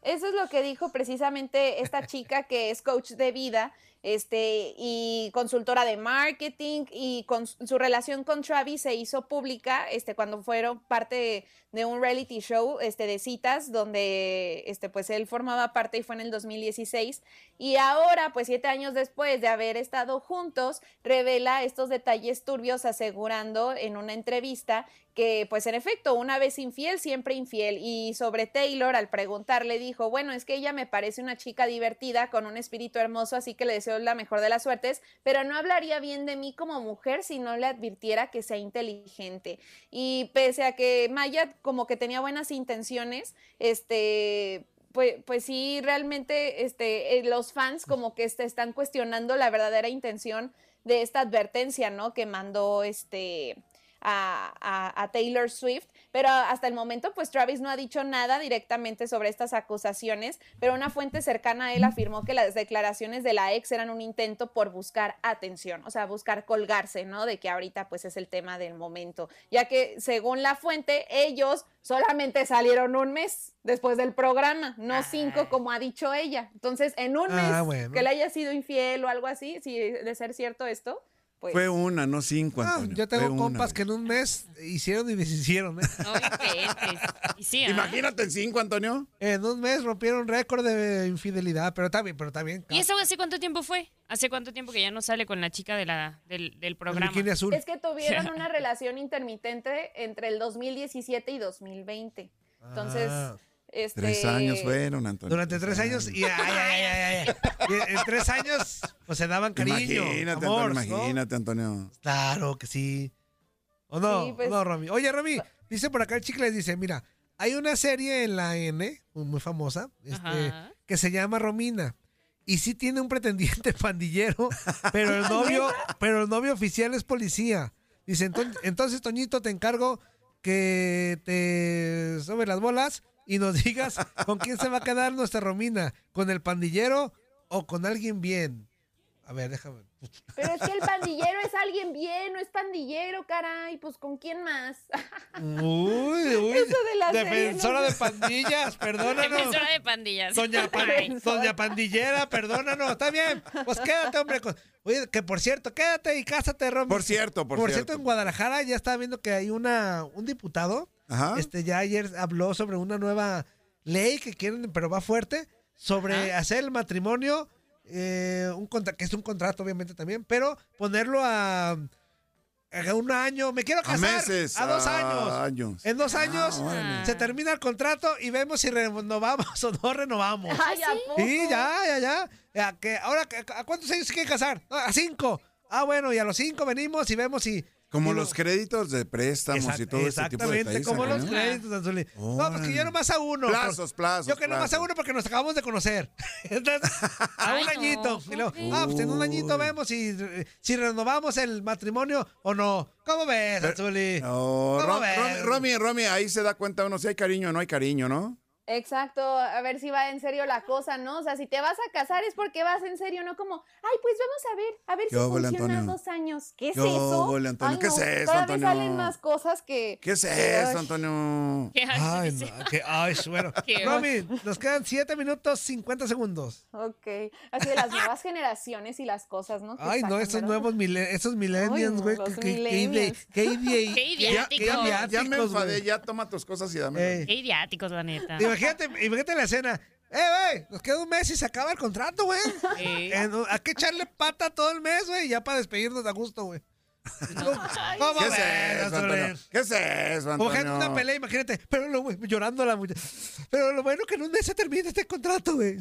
Eso es lo que dijo precisamente esta chica que es coach de vida este, y consultora de marketing y con su relación con Travis se hizo pública este, cuando fueron parte de un reality show este, de citas donde este, pues él formaba parte y fue en el 2016 y ahora pues siete años después de haber estado juntos revela estos detalles turbios asegurando en una entrevista que pues en efecto una vez infiel siempre infiel y sobre Taylor al preguntarle dijo bueno es que ella me parece una chica divertida con un espíritu hermoso así que le deseo la mejor de las suertes pero no hablaría bien de mí como mujer si no le advirtiera que sea inteligente y pese a que Maya como que tenía buenas intenciones este pues, pues sí, realmente este, eh, los fans como que están cuestionando la verdadera intención de esta advertencia, ¿no? Que mandó este a, a- a Taylor Swift, pero hasta el momento pues Travis no ha dicho nada directamente sobre estas acusaciones, pero una fuente cercana a él afirmó que las declaraciones de la ex eran un intento por buscar atención, o sea, buscar colgarse, ¿no? De que ahorita pues es el tema del momento, ya que según la fuente ellos solamente salieron un mes después del programa, no cinco como ha dicho ella. Entonces, en un mes Ah, bueno. que le haya sido infiel o algo así, si de ser cierto esto, pues Fue una, no cinco, Ah, Antonio. yo tengo Fue compas que en un mes hicieron y deshicieron. ¿eh? Y sí, ¿ah? Imagínate en cinco, Antonio. En un mes rompieron récord de infidelidad, pero está bien, pero está bien. ¿Y eso hace cuánto tiempo fue? ¿Hace cuánto tiempo que ya no sale con la chica de la, del, del programa? azul. Es que tuvieron una relación intermitente entre el 2017 y 2020. Entonces, Ah. Este... Tres años fueron, Antonio. Durante tres años y ay, ay, ay, ay, ay. Y en tres años pues se daban cariño, Imagínate, amor, Antonio, ¿no? imagínate, Antonio. Claro que sí. ¿O no? Sí, pues- ¿O no, Romy? Oye, Romy, dice por acá el chicle, dice, mira, hay una serie en la N, muy famosa, este, que se llama Romina. Y sí tiene un pretendiente pandillero, pero el novio, pero el novio oficial es policía. Dice, entonces, entonces Toñito, te encargo que te sobre las bolas y nos digas con quién se va a quedar nuestra Romina, con el pandillero o con alguien bien. A ver, déjame. Pero es que el pandillero es alguien bien, no es pandillero, caray. Pues ¿con quién más? Uy, uy. Eso de la serie, Defensora no de pandillas, perdónanos. Defensora de pandillas. Doña, Pan- Ay. Doña Pandillera, perdónanos. Está bien. Pues quédate, hombre. con- Oye, que por cierto, quédate y cásate, Romy. Por cierto, por, Por cierto. cierto, en Guadalajara ya estaba viendo que hay una un diputado. Ajá. Este ya ayer habló sobre una nueva ley que quieren, pero va fuerte, sobre hacer el matrimonio, eh, un contra- que es un contrato obviamente también, pero ponerlo a, a un año. Me quiero A casar. meses. A dos a años. años. En dos años órale. se termina el contrato y vemos si renovamos o no renovamos. Ay, ¿a poco? Sí, ya, ya, ya. Ya, que ahora, ¿a cuántos años se quiere casar? Ah, A cinco. Ah, bueno, y a los cinco venimos y vemos si... Como los lo- créditos de préstamos y Exact- todo este tipo de Exactamente, como los ¿no? créditos, Anzuli. No, porque Órale. yo nomás a uno. Plazos, plazos. Yo que nomás a plazos. uno porque nos acabamos de conocer. Entonces, a Ay, un no, añito. Y luego, ¿cómo ah, pues en un añito vemos si, si renovamos el matrimonio o no. ¿Cómo ves, Anzuli? No, ¿Cómo Ro- ves? Romy, Romy, Romy, ahí se da cuenta uno si hay cariño o no hay cariño, ¿no? Exacto, a ver si va en serio la cosa, ¿no? O sea, si te vas a casar es porque vas en serio, no como, ay, pues vamos a ver, a ver si ¿Qué funciona dos años. ¿Qué es ¿Qué eso? óvole, Antonio? Ay, ¿Qué no, es eso, Cada vez Antonio? salen más cosas que... ¿Qué es eso, ay, Antonio? ¿Qué? Ay, no, que, ay, bueno. Qué Romy, nos quedan 7 minutos 50 segundos. Ok, así de las nuevas generaciones y las cosas, ¿no? Ay, no, esos ¿verdad? nuevos mile- esos millennials, güey. ide- Qué idiáticos. Ya, me enfadé, ya toma tus cosas y dame. Qué idiáticos, la neta. Imagínate, imagínate la escena. ¡Eh, güey! Nos queda un mes y se acaba el contrato, güey. Sí. Eh, Hay que echarle pata todo el mes, güey, ya para despedirnos a gusto, güey. ¿Cómo ¿Qué es eso, Antonio? ¿Qué es eso, Antonio? una pelea, imagínate. Pero lo, llorando la muchacha. Pero lo bueno que en un mes se termina este contrato, güey.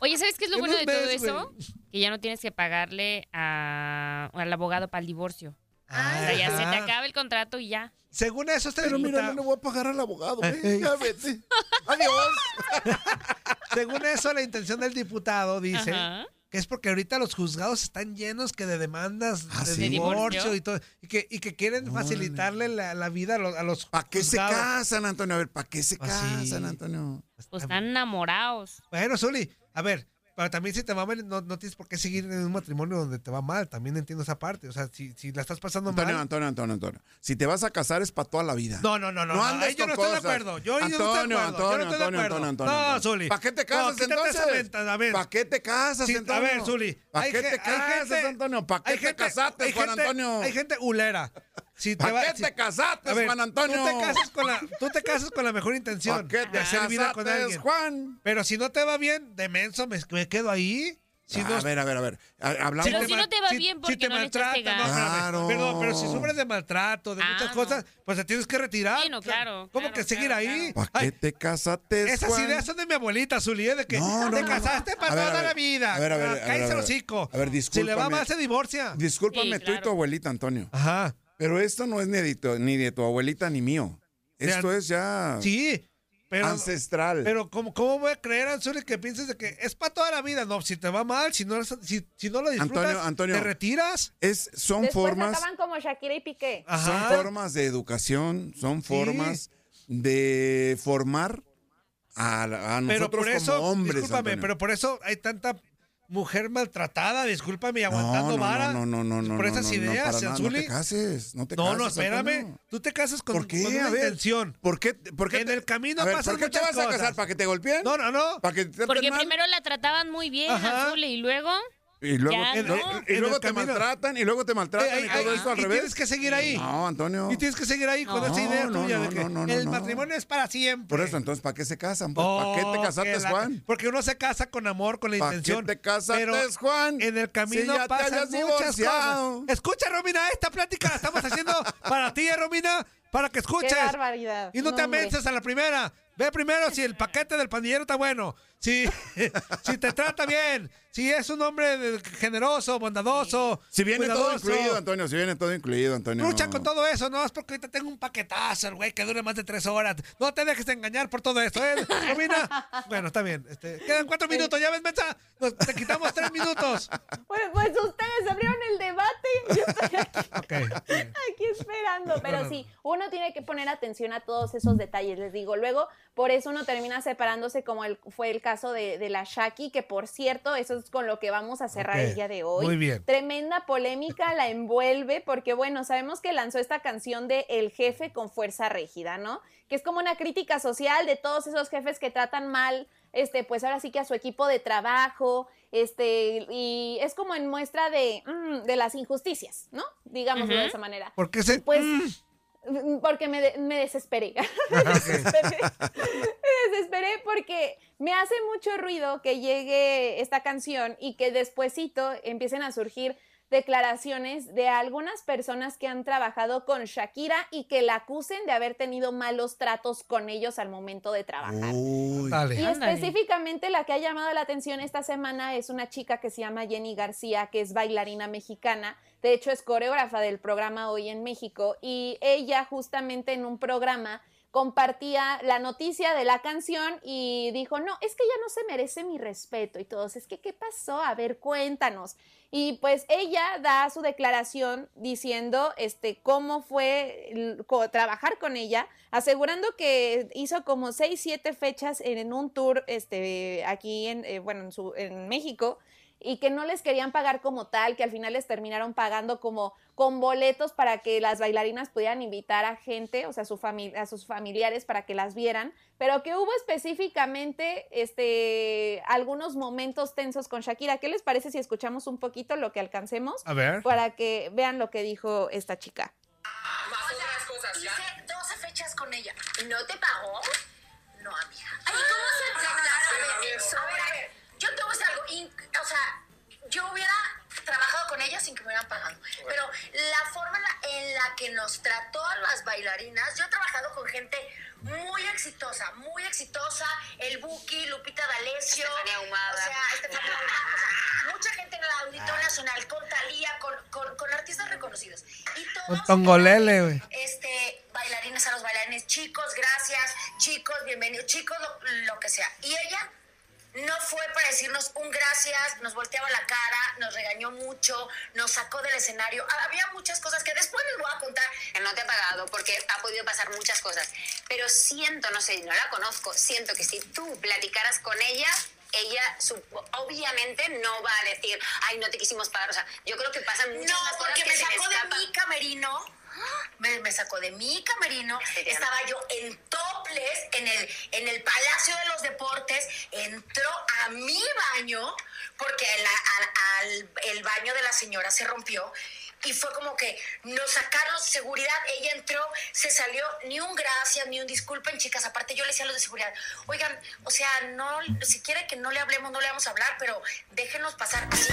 Oye, ¿sabes qué es lo En bueno de todo eso? Que ya no tienes que pagarle a- al abogado para el divorcio. O sea, ya se te acaba el contrato y ya. Según eso, este Pero mira, no le voy a pagar al abogado, güey. Ey. Ya vete. Adiós. según eso, la intención del diputado dice Ajá. que es porque ahorita los juzgados están llenos que de demandas ¿Ah, de divorcio y todo. Y que, y que quieren Órale. facilitarle la, la vida a los, a los ¿Para qué se juzgados. casan, Antonio? A ver, ¿para qué se Ah, sí. casan, Antonio? Pues están enamorados. Bueno, Zuli, a ver, Pero también si te va mal, no, no tienes por qué seguir en un matrimonio donde te va mal. También entiendo esa parte. O sea, si, si la estás pasando Antonio, mal. Antonio, Antonio, Antonio. Si te vas a casar es para toda la vida. No, no, no, no. No no, andes ahí yo no estoy de acuerdo. Yo, ahí no estoy de Antonio, acuerdo. yo no Antonio, estoy de Antonio, acuerdo. Antonio, no, Antonio. Zuli. ¿Para qué te No, casas entonces? ¿Para qué te casas, Antonio? a ver, Zuli. ¿Para qué te casas, gente- Antonio? ¿Para qué te gente- casaste, Juan Antonio? Hay gente ulera. Si te ¿Para va- qué si- te casaste, ver, Juan Antonio? Tú te casas con la, tú te casas con la mejor intención ¿Para qué te de hacer vida con casaste, alguien. Juan? Pero si no te va bien, de menso, me, me quedo ahí. Si no, a ver, a ver, a ver. Hablamos Pero si no te va bien, ¿por qué no le echaste maltratan, ganas? espérame, Claro. Perdón, pero si sufres de maltrato, de Ah, muchas no. cosas, pues te tienes que retirar. Sí, no, claro, ¿Cómo claro, que seguir claro, ahí? ¿Para qué te casaste, esas Juan? ideas son de mi abuelita, Zuli, ¿eh? de que No, no, te no, casaste no. para ver, toda la vida. A ver, a ver, cállese a el ver. hocico. A ver, Si le va discúlpame. mal, se divorcia. Discúlpame Sí, tú y tu abuelita, Antonio. Ajá. Pero esto no es ni de tu, ni de tu abuelita ni mío. Esto es ya Sí, pero... ancestral. Pero ¿cómo, ¿cómo voy a creer, Anzuli, que pienses de que es para toda la vida? No, si te va mal, si no, si, si no lo disfrutas, Antonio, Antonio. te retiras. es, son Después formas, acaban como Shakira y Piqué. Ajá. son formas de educación, son formas de formar a, a pero nosotros por eso, como hombres. discúlpame, Antonio. pero por eso hay tanta mujer maltratada, discúlpame, y no, aguantando no, vara. no, no, no, no, por no, esas no, no, ideas, para nada, no Anzuli. te cases, no te No, cases. no, espérame. Antonio. Tú te casas con, ¿Por qué? con una A ver. intención. ¿Por qué? por qué En el camino a ver, pasan ¿Por qué te vas a casar? cosas. ¿Para que te golpeen? No, no, no. ¿Para que te Porque mal? primero la trataban muy bien. Azul, y luego... Y luego, Ya y no. luego- y te camino. maltratan, y luego te maltratan, y todo ey, eso al y revés. tienes que seguir ahí. No, Antonio. Y tienes que seguir ahí con esa idea No, tuya no, de que no, no, no, el no. matrimonio es para siempre. Por eso, entonces, ¿para qué se casan? Pues, ¿Para qué te casaste, la- Juan? Porque uno se casa con amor, con la ¿Para intención. qué te casaste, pero Juan? En el camino Si pasan muchas divorciado. cosas. Escucha, Romina, esta plática la estamos haciendo para ti, eh, Romina, para que escuches. Qué barbaridad. Y no, te amenses a la primera. Ve primero si el paquete del pandillero está bueno. Si, si te trata bien. Si es un hombre generoso, bondadoso. Si viene todo incluido, Antonio, si viene todo incluido, Antonio. Lucha con todo eso, no es porque ahorita tengo un paquetazo, güey, que dure más de tres horas. No te dejes engañar por todo esto, ¿eh? Romina. Bueno, está bien. Este, quedan cuatro minutos, ya ves, Mensa. Nos, te quitamos tres minutos. Pues, pues ustedes abrieron el debate. Yo estoy aquí, Ok. Pero sí, uno tiene que poner atención a todos esos detalles, les digo. Luego, por eso uno termina separándose, como el, fue el caso de, de la Shaki, que por cierto, eso es con lo que vamos a cerrar el día de hoy. muy bien. Tremenda polémica la envuelve, porque bueno, sabemos que lanzó esta canción de El jefe con fuerza rígida, ¿no? Que es como una crítica social de todos esos jefes que tratan mal, este, pues ahora sí que a su equipo de trabajo, este, y es como en muestra de, mm, de las injusticias, ¿no? Digámoslo de esa manera. Porque se. Pues, Mm. mm, porque me, de- me desesperé. me desesperé. Me desesperé porque me hace mucho ruido que llegue esta canción y que despuesito empiecen a surgir declaraciones de algunas personas que han trabajado con Shakira y que la acusen de haber tenido malos tratos con ellos al momento de trabajar. Uy. Dale. Y específicamente la que ha llamado la atención esta semana es una chica que se llama Jenny García, que es bailarina mexicana. De hecho, es coreógrafa del programa Hoy en México. Y ella justamente en un programa compartía la noticia de la canción y dijo, no, es que ella no se merece mi respeto y todos, es que, ¿qué pasó? A ver, cuéntanos. Y pues ella da su declaración diciendo este, cómo fue trabajar con ella, asegurando que hizo como seis, siete fechas en, en un tour este, aquí en, eh, bueno, en, su- en México y que no les querían pagar como tal, que al final les terminaron pagando como con boletos para que las bailarinas pudieran invitar a gente, o sea, su a sus familiares para que las vieran, pero que hubo específicamente este, algunos momentos tensos con Shakira. ¿Qué les parece si escuchamos un poquito lo que alcancemos A ver. para que vean lo que dijo esta chica? Hice 12 fechas con ella. ¿No te pagó? No, amiga. Ay, ¿cómo se A ver, a ver, a ver. Yo te voy a decir algo. in- O sea, yo hubiera trabajado con ella sin que me hubieran pagado. Pero la forma en la, en la que nos trató a las bailarinas, yo he trabajado con gente muy exitosa, muy exitosa. El Buki, Lupita D'Alessio. O sea, Estefanía Ahumada, o sea, mucha gente en el Auditorio Nacional, con Talía, con, con, con artistas reconocidos. Y todos Con Tongolele, güey. este, bailarines a los bailarines, chicos, gracias, chicos, bienvenidos, chicos, lo, lo que sea. Y ella no fue para decirnos un gracias, nos volteaba la cara, nos regañó mucho, nos sacó del escenario. Había muchas cosas que después les voy a contar. no te ha pagado porque ha podido pasar muchas cosas. Pero siento, no sé, no la conozco, siento que si tú platicaras con ella, ella obviamente no va a decir, ay, no te quisimos pagar. O sea, yo creo que pasan muchas No, cosas porque que me sacó de mi camerino. Me, me sacó de mi camerino. Estaba yo en toples en el, en el Palacio de los Deportes. Entró a mi baño porque la- al- al- el baño de la señora se rompió. Y fue como que nos sacaron seguridad. Ella entró, se salió, ni un gracias, ni un disculpen, chicas. Aparte, yo le decía a los de seguridad, oigan, o sea, no, si quiere que no le hablemos, no le vamos a hablar, pero déjenos pasar así.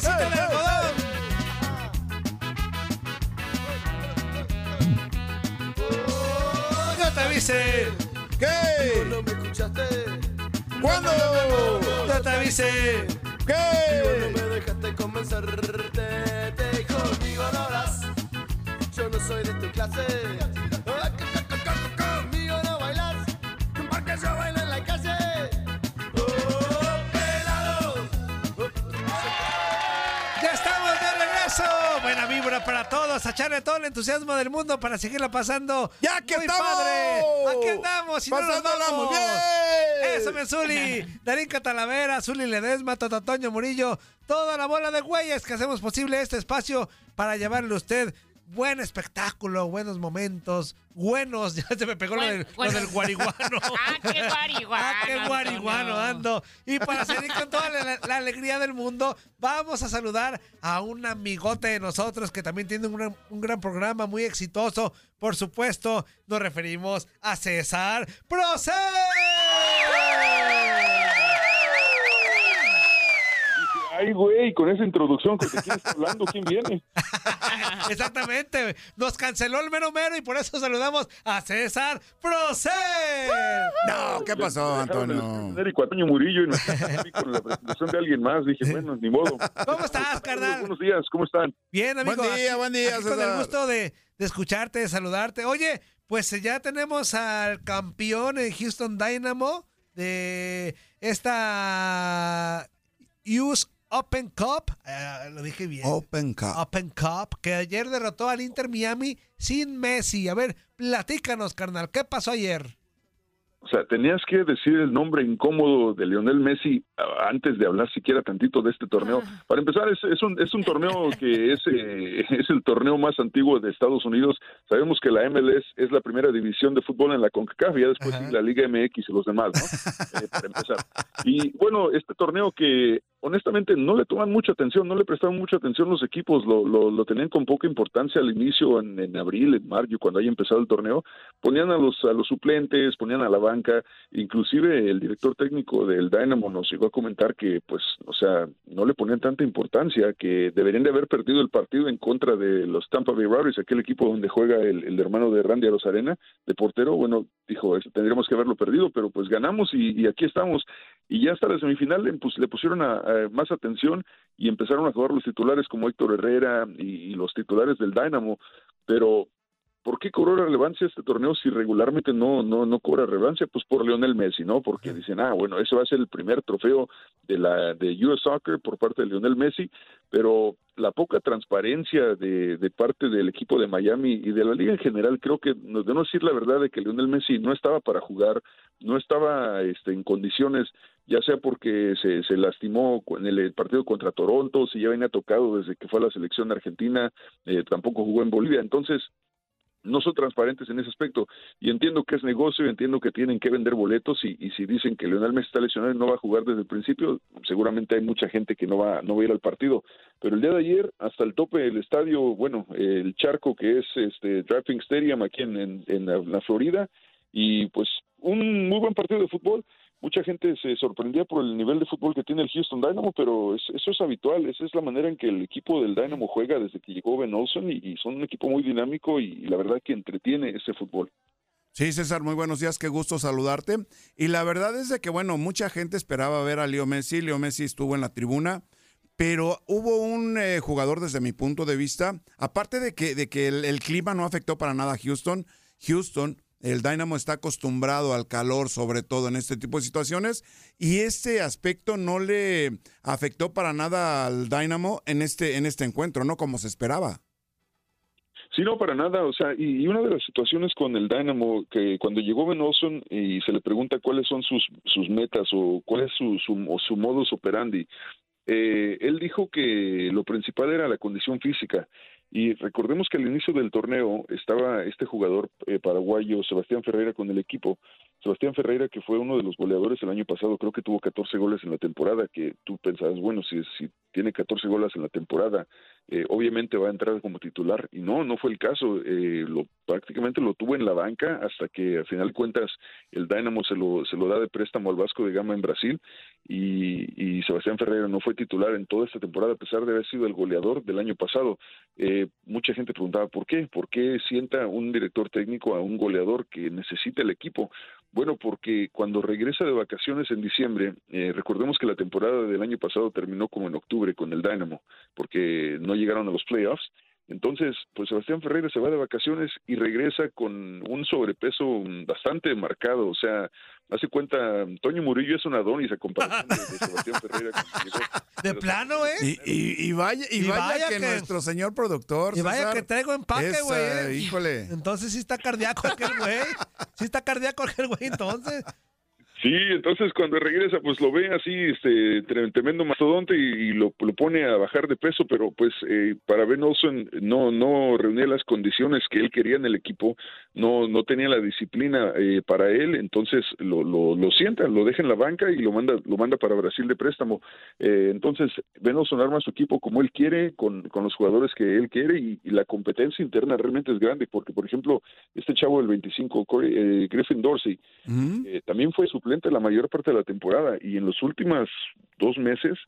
Cabecita de algodón! ¡Yo te avisé! ¿Qué? No me escuchaste. ¿Cuándo? ¡Yo te avisé! No ¿Qué? me dejaste convencerte. Te conmigo no hablas. Yo no soy de tu clase. Para todos, a echarle todo el entusiasmo del mundo para seguirla pasando. ¡Ya que Muy estamos! padre! ¡Aquí andamos! Y no nos vamos. muy bien. ¡Eso, me Zuli! Darín Catalavera, Zuli Ledesma, Tototoño Murillo, toda la bola de güeyes que hacemos posible este espacio para llevarle a usted buen espectáculo, buenos momentos, buenos. Ya se me pegó lo, del, lo bueno. del guariguano. ¡Ah, qué guariguano! ¡Ah, qué guariguano ando! Y para seguir con toda la, la alegría del mundo, vamos a saludar a un amigote de nosotros que también tiene un gran, un gran programa muy exitoso. Por supuesto, nos referimos a César Procer. Ay, güey, con esa introducción, ¿con quién está hablando? ¿Quién viene? Exactamente. Nos canceló el mero mero y por eso saludamos a César Procer. No, ¿qué pasó, Antonio? Eric Antonio Murillo y nos con la presentación de alguien más. Dije, bueno, ni modo. ¿Cómo estás, carnal? Buenos días, ¿cómo están? Bien, amigo. Buen día, buen día, aquí con el César. gusto de, de escucharte, de saludarte. Oye, pues ya tenemos al campeón en Houston Dynamo de esta US Open Cup. eh, lo dije bien. Open Cup. Open Cup, que ayer derrotó al Inter Miami sin Messi. A ver, platícanos, carnal, ¿qué pasó ayer? O sea, tenías que decir el nombre incómodo de Lionel Messi ah, antes de hablar siquiera tantito de este torneo. Para empezar, es, es un, es un torneo que es, eh, es el torneo más antiguo de Estados Unidos. Sabemos que la MLS es la primera división de fútbol en la CONCACAF y ya después la Liga MX y los demás, ¿no? Eh, para empezar. Y bueno, este torneo que honestamente no le toman mucha atención, no le prestaron mucha atención los equipos, lo, lo, lo tenían con poca importancia al inicio, en, abril, en mayo, cuando haya empezado el torneo, ponían a los, a los suplentes, ponían a la banca, inclusive el director técnico del Dynamo nos llegó a comentar que, pues, o sea, no le ponían tanta importancia, que deberían de haber perdido el partido en contra de los Tampa Bay Raiders, aquel equipo donde juega el, el hermano de Randy Arozarena, de portero, bueno, dijo, tendríamos que haberlo perdido, pero pues ganamos y, y aquí estamos. Y ya hasta la semifinal le, pus- le pusieron a más atención y empezaron a jugar los titulares como Héctor Herrera y, y los titulares del Dynamo, pero ¿por qué cobró relevancia este torneo si regularmente no, no, no cobra relevancia? Pues por Lionel Messi, ¿no? Porque dicen, ah, bueno, ese va a ser el primer trofeo de la de US Soccer por parte de Lionel Messi, pero la poca transparencia de, de parte del equipo de Miami y de la liga en general, creo que nos debemos decir la verdad de que Lionel Messi no estaba para jugar, no estaba este, en condiciones, ya sea porque se, se lastimó en el partido contra Toronto, si ya venía tocado desde que fue a la selección argentina, eh, tampoco jugó en Bolivia, entonces no son transparentes en ese aspecto y entiendo que es negocio, y entiendo que tienen que vender boletos y, y si dicen que Leonel Messi está lesionado y no va a jugar desde el principio, seguramente hay mucha gente que no va, no va a ir al partido. Pero el día de ayer, hasta el tope del estadio, bueno, el charco que es este Driving Stadium aquí en, en, la Florida, y pues un muy buen partido de fútbol. Mucha gente se sorprendía por el nivel de fútbol que tiene el Houston Dynamo, pero es- eso es habitual, esa es la manera en que el equipo del Dynamo juega desde que llegó Ben Olsen y, son un equipo muy dinámico y, y la verdad que entretiene ese fútbol. Sí, César, muy buenos días, qué gusto saludarte. Y la verdad es de que, bueno, mucha gente esperaba ver a Leo Messi. Leo Messi estuvo en la tribuna, pero hubo un eh, jugador desde mi punto de vista, aparte de que, de que el, el clima no afectó para nada a Houston, Houston, el Dynamo está acostumbrado al calor, sobre todo en este tipo de situaciones, y este aspecto no le afectó para nada al Dynamo en este, en este encuentro, no como se esperaba. Sí, no, para nada. O sea, y una de las situaciones con el Dynamo, que cuando llegó Ben Olsen y se le pregunta cuáles son sus, sus metas o cuál es su, su, o su modus operandi, eh, él dijo que lo principal era la condición física. Y recordemos que al inicio del torneo estaba este jugador eh, paraguayo, Sebastián Ferreira, con el equipo. Sebastián Ferreira, que fue uno de los goleadores el año pasado, creo que tuvo 14 goles en la temporada, que tú pensabas, bueno, si, si tiene 14 goles en la temporada, eh, obviamente va a entrar como titular. Y no, no fue el caso. Eh, lo, prácticamente lo tuvo en la banca hasta que al final de cuentas el Dynamo se lo, se lo da de préstamo al Vasco de Gama en Brasil y, y Sebastián Ferreira no fue titular en toda esta temporada a pesar de haber sido el goleador del año pasado. Eh, mucha gente preguntaba por qué, por qué sienta un director técnico a un goleador que necesita el equipo. Bueno, porque cuando regresa de vacaciones en diciembre, eh, recordemos que la temporada del año pasado terminó como en octubre con el Dynamo, porque no llegaron a los playoffs. Entonces, pues Sebastián Ferreira se va de vacaciones y regresa con un sobrepeso bastante marcado. O sea, hace cuenta, Toño Murillo es un Adonis a comparación de, de Sebastián Ferreira. llegó. De plano, ¿eh? Y, y- y vaya, y Y vaya, vaya que, que- nuestro señor productor. Y vaya César, que traigo empaque, güey. eh, eh. híjole. Entonces sí está cardíaco aquel güey. Sí está cardíaco aquel güey, entonces. Sí, entonces cuando regresa, pues lo ve así, este tre- tremendo mastodonte y, y lo, lo pone a bajar de peso, pero pues eh, para Ben Olsen no no reunía las condiciones que él quería en el equipo, no no tenía la disciplina eh, para él, entonces lo, lo, lo sienta, lo deja en la banca y lo manda lo manda para Brasil de préstamo. Eh, entonces Ben Olsen arma su equipo como él quiere, con, con los jugadores que él quiere y, y la competencia interna realmente es grande, porque por ejemplo este chavo del 25, Corey- eh, Griffin Dorsey, eh, también fue la mayor parte de la temporada y en los últimos dos meses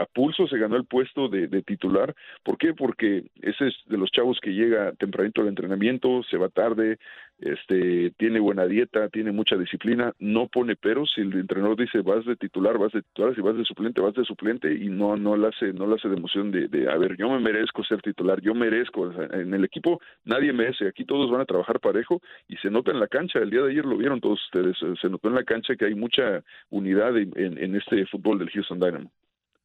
a pulso se ganó el puesto de, de titular. ¿Por qué? Porque ese es de los chavos que llega tempranito al entrenamiento, se va tarde, este, tiene buena dieta, tiene mucha disciplina, no pone peros. Si el entrenador dice vas de titular, vas de titular, si vas de suplente, vas de suplente y no no le hace no le hace de emoción de, de a ver, yo me merezco ser titular, yo merezco. En el equipo nadie merece, aquí todos van a trabajar parejo y se nota en la cancha. El día de ayer lo vieron todos ustedes, eh, se notó en la cancha que hay mucha unidad en, en- en este fútbol del Houston Dynamo.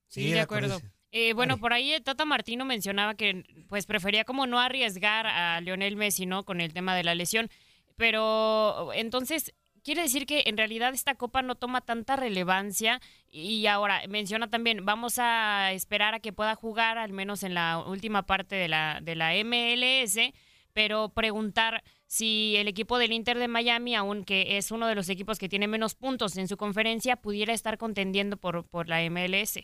Sí, de acuerdo. Eh, bueno, por ahí eh, Tata Martino mencionaba que pues prefería como no arriesgar a Lionel Messi, ¿no? Con el tema de la lesión. Pero entonces, quiere decir que en realidad esta copa no toma tanta relevancia. Y ahora menciona también, vamos a esperar a que pueda jugar, al menos en la última parte de la, de la MLS, pero preguntar si el equipo del Inter de Miami, aunque es uno de los equipos que tiene menos puntos en su conferencia, pudiera estar contendiendo por, por la MLS.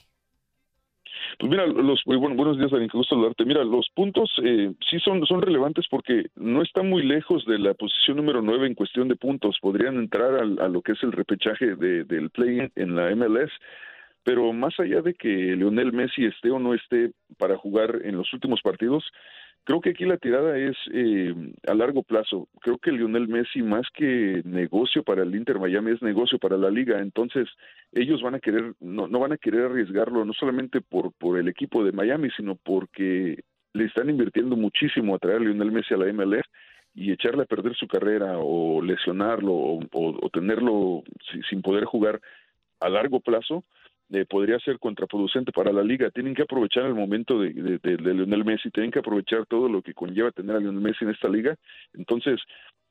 Pues mira, los eh, bueno, buenos días, Darín, gusto saludarte. Mira, los puntos eh, sí son, son relevantes porque no está muy lejos de la posición número 9 en cuestión de puntos. Podrían entrar al- a, lo que es el repechaje de- del play en la MLS. Pero más allá de que Lionel Messi esté o no esté para jugar en los últimos partidos, creo que aquí la tirada es eh, a largo plazo. Creo que Lionel Messi, más que negocio para el Inter Miami, es negocio para la liga. Entonces, ellos van a querer, no, no van a querer arriesgarlo, no solamente por, por el equipo de Miami, sino porque le están invirtiendo muchísimo a traer a Lionel Messi a la MLS y echarle a perder su carrera o lesionarlo o, tenerlo si- sin poder jugar a largo plazo eh, podría ser contraproducente para la liga. Tienen que aprovechar el momento de, de, de- de Lionel Messi, tienen que aprovechar todo lo que conlleva tener a Lionel Messi en esta liga. Entonces,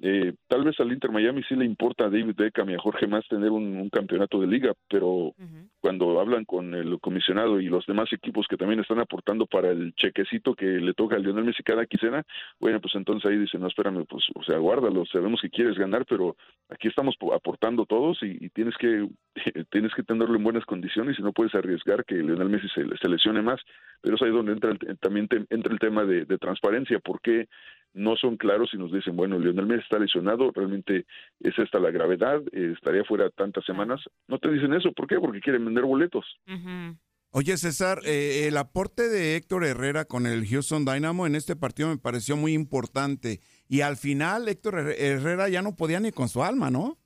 eh, tal vez al Inter Miami sí le importa a David Beckham y a Jorge Más tener un, un campeonato de liga, pero cuando hablan con el comisionado y los demás equipos que también están aportando para el chequecito que le toca a Lionel Messi cada quincena, bueno, pues entonces ahí dicen, no, espérame, pues, o sea, guárdalo, sabemos que quieres ganar, pero aquí estamos po- aportando todos y, y tienes que tienes que tenerlo en buenas condiciones y no puedes arriesgar que Lionel Messi se, se lesione más, pero es ahí donde entra el- también te- entra el tema de, de transparencia, porque no son claros y nos dicen, bueno, Lionel Messi está lesionado, realmente es esta la gravedad, eh, estaría fuera tantas semanas. No te dicen eso, ¿por qué? Porque quieren vender boletos. Oye, César, eh, el aporte de Héctor Herrera con el Houston Dynamo en este partido me pareció muy importante y al final Héctor Herre- Herrera ya no podía ni con su alma, ¿no?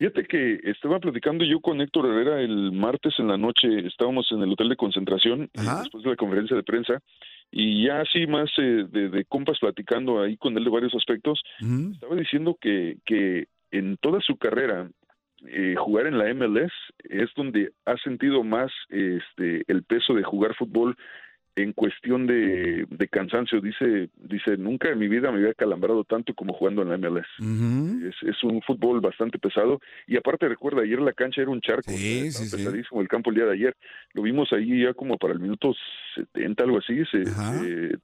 Fíjate que estaba platicando yo con Héctor Herrera el martes en la noche, estábamos en el hotel de concentración eh, después de la conferencia de prensa y ya así más eh, de, de compas platicando ahí con él de varios aspectos, estaba diciendo que, que en toda su carrera eh, jugar en la MLS es donde ha sentido más este el peso de jugar fútbol en cuestión de, de cansancio. Dice, dice, nunca en mi vida me había calambrado tanto como jugando en la MLS. es, es un fútbol bastante pesado. Y aparte, recuerda, ayer la cancha era un charco. Sí, pesadísimo el campo el día de ayer. Lo vimos ahí ya como para el minuto 70, algo así. Se,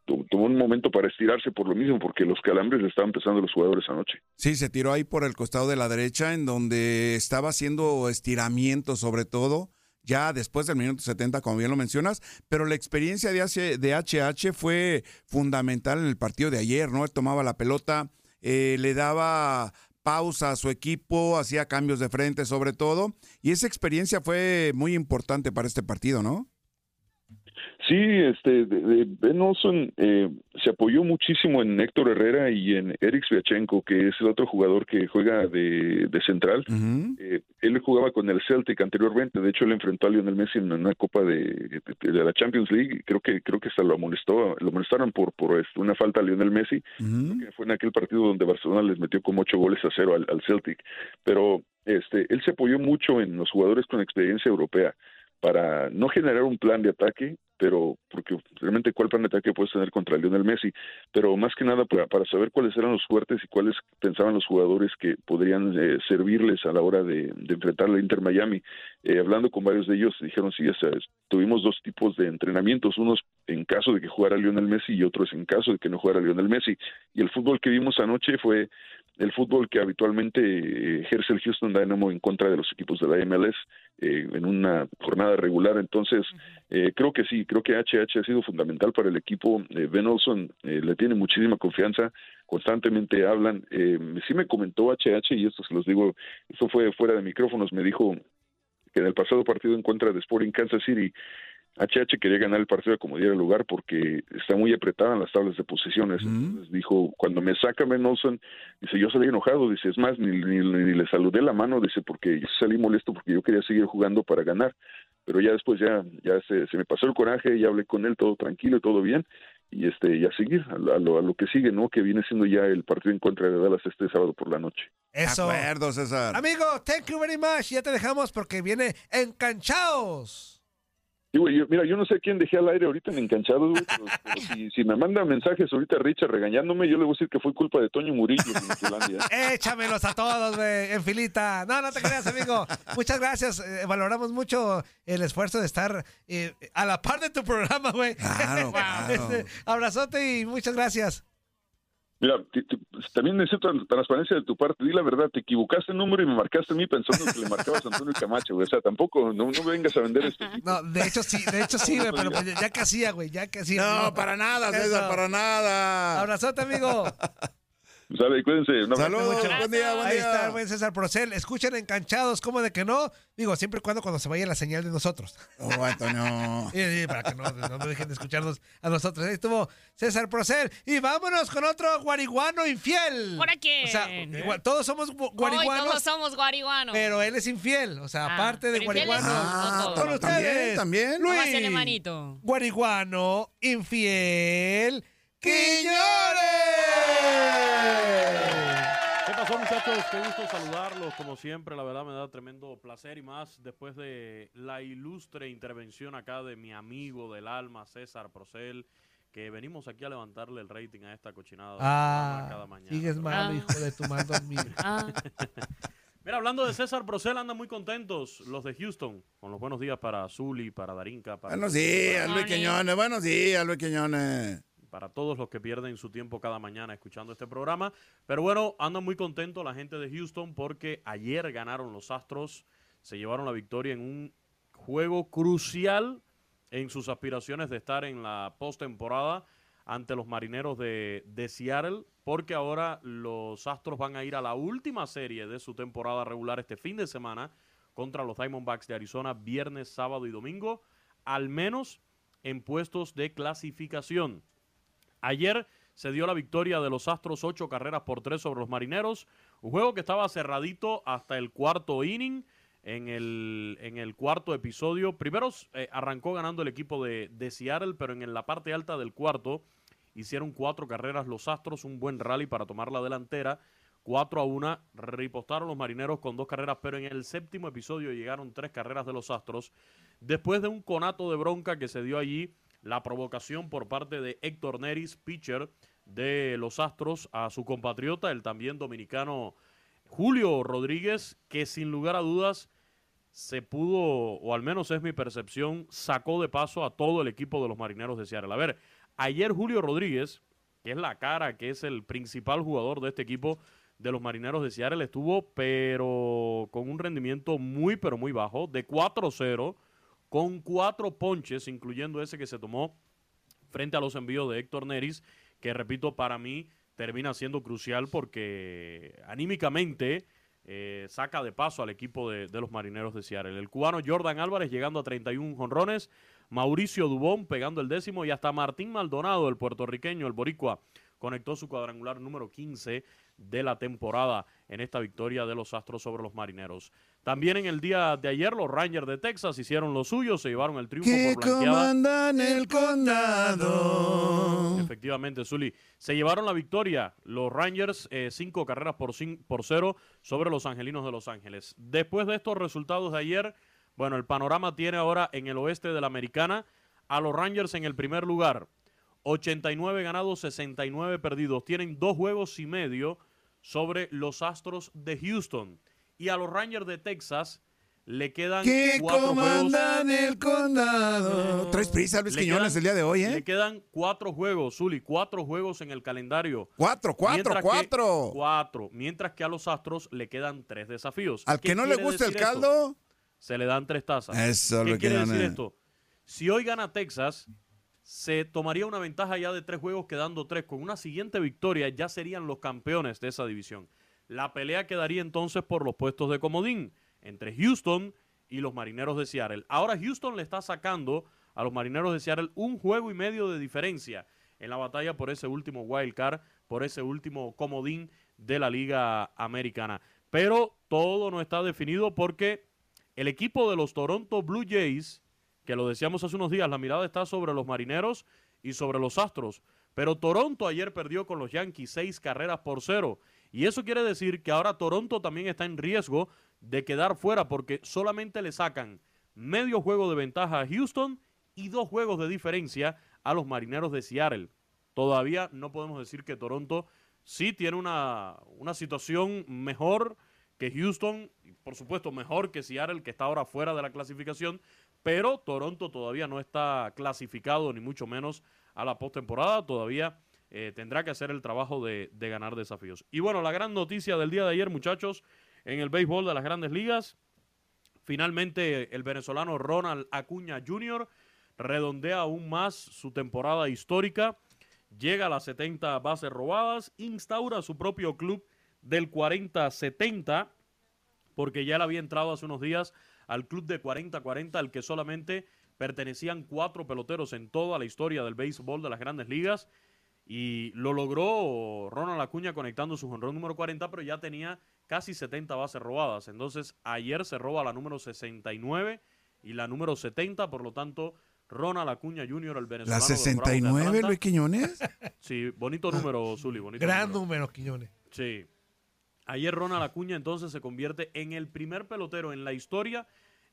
to- tomó un momento para estirarse por lo mismo, porque los calambres le estaban pesando a los jugadores anoche. Sí, se tiró ahí por el costado de la derecha, en donde estaba haciendo estiramientos sobre todo, ya después del minuto 70, como bien lo mencionas, pero la experiencia de, H- de HH fue fundamental en el partido de ayer, ¿no? Él tomaba la pelota, eh, le daba pausa a su equipo, hacía cambios de frente sobre todo, y esa experiencia fue muy importante para este partido, ¿no? Sí, este, Ben Olson eh, se apoyó muchísimo en Héctor Herrera y en Eric Sviachenko, que es el otro jugador que juega de, de central. Eh, él jugaba con el Celtic anteriormente, de hecho él enfrentó a Lionel Messi en una copa de, de- de la Champions League, creo que creo que hasta lo amonestó, lo amonestaron por por este, una falta a Lionel Messi, que fue en aquel partido donde Barcelona les metió como ocho goles a cero al, al Celtic, pero este él se apoyó mucho en los jugadores con experiencia europea para no generar un plan de ataque, pero porque realmente cuál plan de ataque puedes tener contra Lionel Messi, pero más que nada para, saber cuáles eran los fuertes y cuáles pensaban los jugadores que podrían eh, servirles a la hora de, de enfrentar al Inter Miami. Eh, hablando con varios de ellos, dijeron, sí, o sea, es- tuvimos dos tipos de entrenamientos, unos en caso de que jugara Lionel Messi y otros en caso de que no jugara Lionel Messi. Y el fútbol que vimos anoche fue el fútbol que habitualmente eh, ejerce el Houston Dynamo en contra de los equipos de la MLS eh, en una jornada regular. Entonces, eh, creo que sí, creo que HH ha sido fundamental para el equipo. Eh, ben Olson eh, le tiene muchísima confianza, constantemente hablan. Eh, sí me comentó HH, y esto se los digo, esto fue fuera de micrófonos, me dijo que en el pasado partido en contra de Sporting Kansas City, HH quería ganar el partido como diera lugar porque está muy apretada en las tablas de posiciones. Entonces dijo, cuando me saca Ben Olson, dice, yo salí enojado, dice, es más, ni, ni- ni le saludé la mano, dice, porque yo salí molesto porque yo quería seguir jugando para ganar. Pero ya después ya, ya se, se me pasó el coraje, ya hablé con él, todo tranquilo, todo bien, y este, y a seguir, a, lo- a lo, a lo que sigue, ¿no? Que viene siendo ya el partido en contra de Dallas este sábado por la noche. Eso. De acuerdo, César. Amigo, thank you very much. Ya te dejamos porque viene Encanchados. Sí, güey, yo- mira, yo no sé a quién dejé al aire ahorita en Encanchados, güey, pero, pero si, si me manda mensajes ahorita Richard regañándome, yo le voy a decir que fue culpa de Toño Murillo en Finlandia. Échamelos a todos, güey, en filita. No, no te creas, amigo. Muchas gracias. eh, valoramos mucho el esfuerzo de estar eh, a la par de tu programa, güey. Claro, claro. Este, abrazote y muchas gracias. Mira, ti- ti- también necesito transparencia de tu parte. Di la verdad, te equivocaste el número y me marcaste a mí pensando que le marcabas a Antonio Camacho, güey. O sea, tampoco, no, no vengas a vender esto. No, de hecho sí, de hecho sí, güey, pero pues ya que hacía, güey, ya que hacía. No, para nada, César, para nada. Abrazote, amigo. Sale, cuídense. Saludos, Mucho. buen día, buen Ahí día. está el buen César Procel. Escuchen enganchados, ¿cómo de que no? Digo, siempre y cuando cuando se vaya la señal de nosotros. Oh, Antonio. Sí, sí, para que no, no dejen de escucharnos a nosotros. Ahí estuvo César Procel. Y vámonos con otro guariguano infiel. ¿Por qué? O sea, igual, todos somos gu- Hoy guariguanos, todos somos guariguanos. pero él es infiel. O sea, Ah, aparte de guariguano. con ustedes, también. Luis. Guariguano, infiel, Quiñones. ¿Qué pasó, muchachos? Qué gusto saludarlos. Como siempre, la verdad me da tremendo placer y más después de la ilustre intervención acá de mi amigo del alma, César Procel, que venimos aquí a levantarle el rating a esta cochinada Ah, cada mañana. sigues malo, Ah. hijo de tu mal dormido. Ah, Mira, hablando de César Procel, andan muy contentos los de Houston, con los buenos días para Zuli, para Darinka, para, Buenos días, Luis Quiñones. Buenos días, Luis Quiñones. Para todos los que pierden su tiempo cada mañana escuchando este programa. Pero bueno, andan muy contentos la gente de Houston porque ayer ganaron los Astros, se llevaron la victoria en un juego crucial en sus aspiraciones de estar en la postemporada ante los marineros de, de Seattle, porque ahora los Astros van a ir a la última serie de su temporada regular este fin de semana contra los Diamondbacks de Arizona, viernes, sábado y domingo, al menos en puestos de clasificación. Ayer se dio la victoria de los Astros, ocho carreras por tres sobre los Marineros. Un juego que estaba cerradito hasta el cuarto inning. En el, en el cuarto episodio, primero eh, arrancó ganando el equipo de, Seattle, pero en la parte alta del cuarto hicieron cuatro carreras los Astros, un buen rally para tomar la delantera. 4 a 1, ripostaron los marineros con dos carreras, pero en el séptimo episodio llegaron tres carreras de los Astros. Después de un conato de bronca que se dio allí, la provocación por parte de Héctor Neris, pitcher de los Astros, a su compatriota, el también dominicano Julio Rodríguez, que sin lugar a dudas se pudo, o al menos es mi percepción, sacó de paso a todo el equipo de los marineros de Seattle. A ver, ayer Julio Rodríguez, que es la cara, que es el principal jugador de este equipo, de los marineros de Seattle estuvo, pero con un rendimiento muy, pero muy bajo, de 4-0, con cuatro ponches, incluyendo ese que se tomó frente a los envíos de Héctor Neris, que repito, para mí termina siendo crucial porque anímicamente eh, saca de paso al equipo de, de, los marineros de Seattle. El cubano Jordan Álvarez llegando a 31 jonrones, Mauricio Dubón pegando el décimo y hasta Martín Maldonado, el puertorriqueño, el boricua, conectó su cuadrangular número 15 de la temporada en esta victoria de los Astros sobre los Marineros. También en el día de ayer los Rangers de Texas hicieron lo suyo, se llevaron el triunfo que por blanqueada. comandan el condado. Efectivamente, Zuli. Se llevaron la victoria los Rangers, eh, cinco carreras por, por cero sobre los Angelinos de Los Ángeles. Después de estos resultados de ayer, bueno, el panorama tiene ahora en el oeste de la Americana a los Rangers en el primer lugar. 89 ganados, 69 perdidos. Tienen dos juegos y medio sobre los Astros de Houston. Y a los Rangers de Texas le quedan Que cuatro juegos. comandan el condado. Traes prisa, Luis Le Quiñones, quedan- el día de hoy, Le ¿eh? quedan cuatro juegos, Zuli, cuatro juegos en el calendario. Cuatro, cuatro, Mientras que- cuatro. cuatro. Mientras que a los Astros le quedan tres desafíos. Al ¿Qué que no le gusta el esto? caldo. Se le dan tres tazas. Eso, ¿Qué Luis quiere decir Quiñones. esto? Si hoy gana Texas, se tomaría una ventaja ya de tres juegos quedando tres. Con una siguiente victoria ya serían los campeones de esa división. La pelea quedaría entonces por los puestos de comodín entre Houston y los Marineros de Seattle. Ahora Houston le está sacando a los Marineros de Seattle un juego y medio de diferencia en la batalla por ese último wild card, por ese último comodín de la Liga Americana. Pero todo no está definido porque el equipo de los Toronto Blue Jays, que lo decíamos hace unos días, la mirada está sobre los Marineros y sobre los Astros. Pero Toronto ayer perdió con los Yankees seis carreras por cero. Y eso quiere decir que ahora Toronto también está en riesgo de quedar fuera porque solamente le sacan medio juego de ventaja a Houston y dos juegos de diferencia a los Marineros de Seattle. Todavía no podemos decir que Toronto sí tiene una, una situación mejor que Houston, por supuesto mejor que Seattle, que está ahora fuera de la clasificación, pero Toronto todavía no está clasificado, ni mucho menos a la postemporada, todavía eh, tendrá que hacer el trabajo de, ganar desafíos. Y bueno, la gran noticia del día de ayer, muchachos, en el béisbol de las grandes ligas, finalmente el venezolano Ronald Acuña Jr. redondea aún más su temporada histórica, llega a las 70 bases robadas, instaura su propio club del 40-70, porque ya él había entrado hace unos días al club de 40-40, al que solamente pertenecían cuatro peloteros en toda la historia del béisbol de las grandes ligas. Y lo logró Ronald Acuña conectando su jonrón número 40, pero ya tenía casi 70 bases robadas. Entonces, ayer se roba la número 69 y la número 70, por lo tanto, Ronald Acuña Jr., el venezolano. ¿La de los Bravos de 69, Atlanta. Luis Quiñones? Sí, bonito número, Zuli, bonito Gran número. número, Quiñones. Sí. Ayer Ronald Acuña entonces se convierte en el primer pelotero en la historia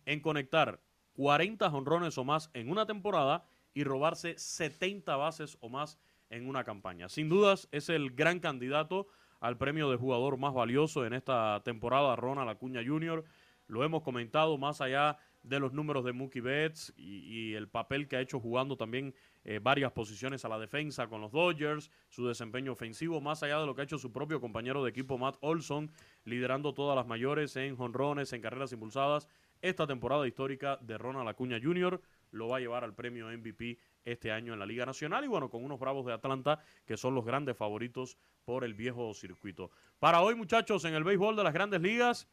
en conectar 40 jonrones o más en una temporada y robarse 70 bases o más en una campaña. Sin dudas es el gran candidato al premio de jugador más valioso en esta temporada, Ronald Acuña Jr. Lo hemos comentado más allá de los números de Mookie Betts y, y el papel que ha hecho jugando también eh, varias posiciones a la defensa con los Dodgers, su desempeño ofensivo, más allá de lo que ha hecho su propio compañero de equipo Matt Olson, liderando todas las mayores en jonrones, en carreras impulsadas. Esta temporada histórica de Ronald Acuña Jr. lo va a llevar al premio MVP este año en la Liga Nacional y bueno, con unos Bravos de Atlanta que son los grandes favoritos por el viejo circuito. Para hoy, muchachos, en el béisbol de las grandes ligas,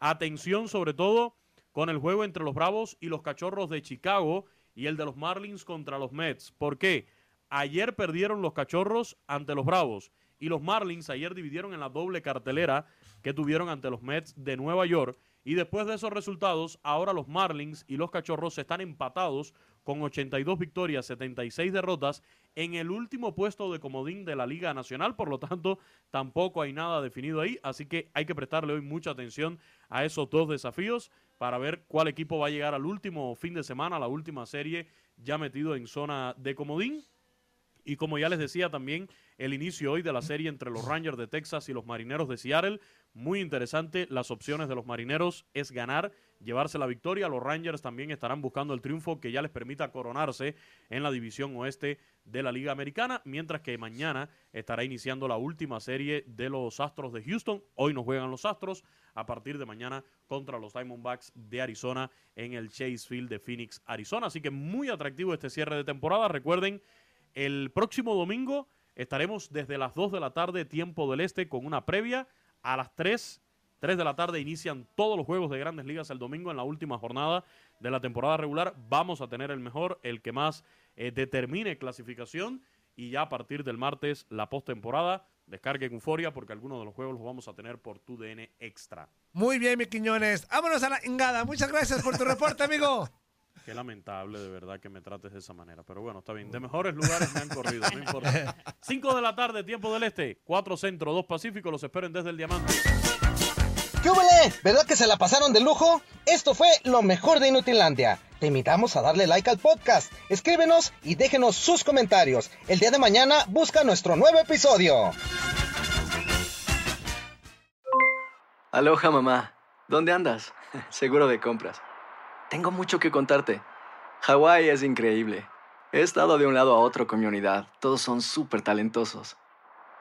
atención sobre todo con el juego entre los Bravos y los Cachorros de Chicago y el de los Marlins contra los Mets. ¿Por qué? ayer perdieron los Cachorros ante los Bravos y los Marlins ayer dividieron en la doble cartelera que tuvieron ante los Mets de Nueva York. Y después de esos resultados, ahora los Marlins y los Cachorros están empatados con 82 victorias, 76 derrotas en el último puesto de comodín de la Liga Nacional. Por lo tanto, tampoco hay nada definido ahí. Así que hay que prestarle hoy mucha atención a esos dos desafíos para ver cuál equipo va a llegar al último fin de semana, la última serie ya metido en zona de comodín. Y como ya les decía también, el inicio hoy de la serie entre los Rangers de Texas y los Marineros de Seattle. Muy interesante. Las opciones de los Marineros es ganar, llevarse la victoria. Los Rangers también estarán buscando el triunfo que ya les permita coronarse en la división oeste de la Liga Americana. Mientras que mañana estará iniciando la última serie de los Astros de Houston. Hoy nos juegan los Astros a partir de mañana contra los Diamondbacks de Arizona en el Chase Field de Phoenix, Arizona. Así que muy atractivo este cierre de temporada. Recuerden el próximo domingo estaremos desde las 2 de la tarde, tiempo del este, con una previa. A las 3, 3 de la tarde inician todos los juegos de grandes ligas el domingo en la última jornada de la temporada regular. Vamos a tener el mejor, el que más eh, determine clasificación. Y ya a partir del martes, la postemporada. Descarguen Euforia porque algunos de los juegos los vamos a tener por tu DN Extra. Muy bien, mi Quiñones. Vámonos a la engada. Muchas gracias por tu reporte, amigo. Qué lamentable de verdad que me trates de esa manera. Pero bueno, está bien. De mejores lugares me han corrido, no importa. 5 de la tarde, tiempo del este. 4 centro, 2 pacífico. Los esperen desde el diamante. ¿Qué? ¿Verdad que se la pasaron de lujo? Esto fue lo mejor de Inutilandia. Te invitamos a darle like al podcast, escríbenos y déjenos sus comentarios. El día de mañana busca nuestro nuevo episodio. Aloha mamá, ¿dónde andas? Seguro de compras. Tengo mucho que contarte. Hawái es increíble. He estado de un lado a otro con mi unidad. Todos son súper talentosos.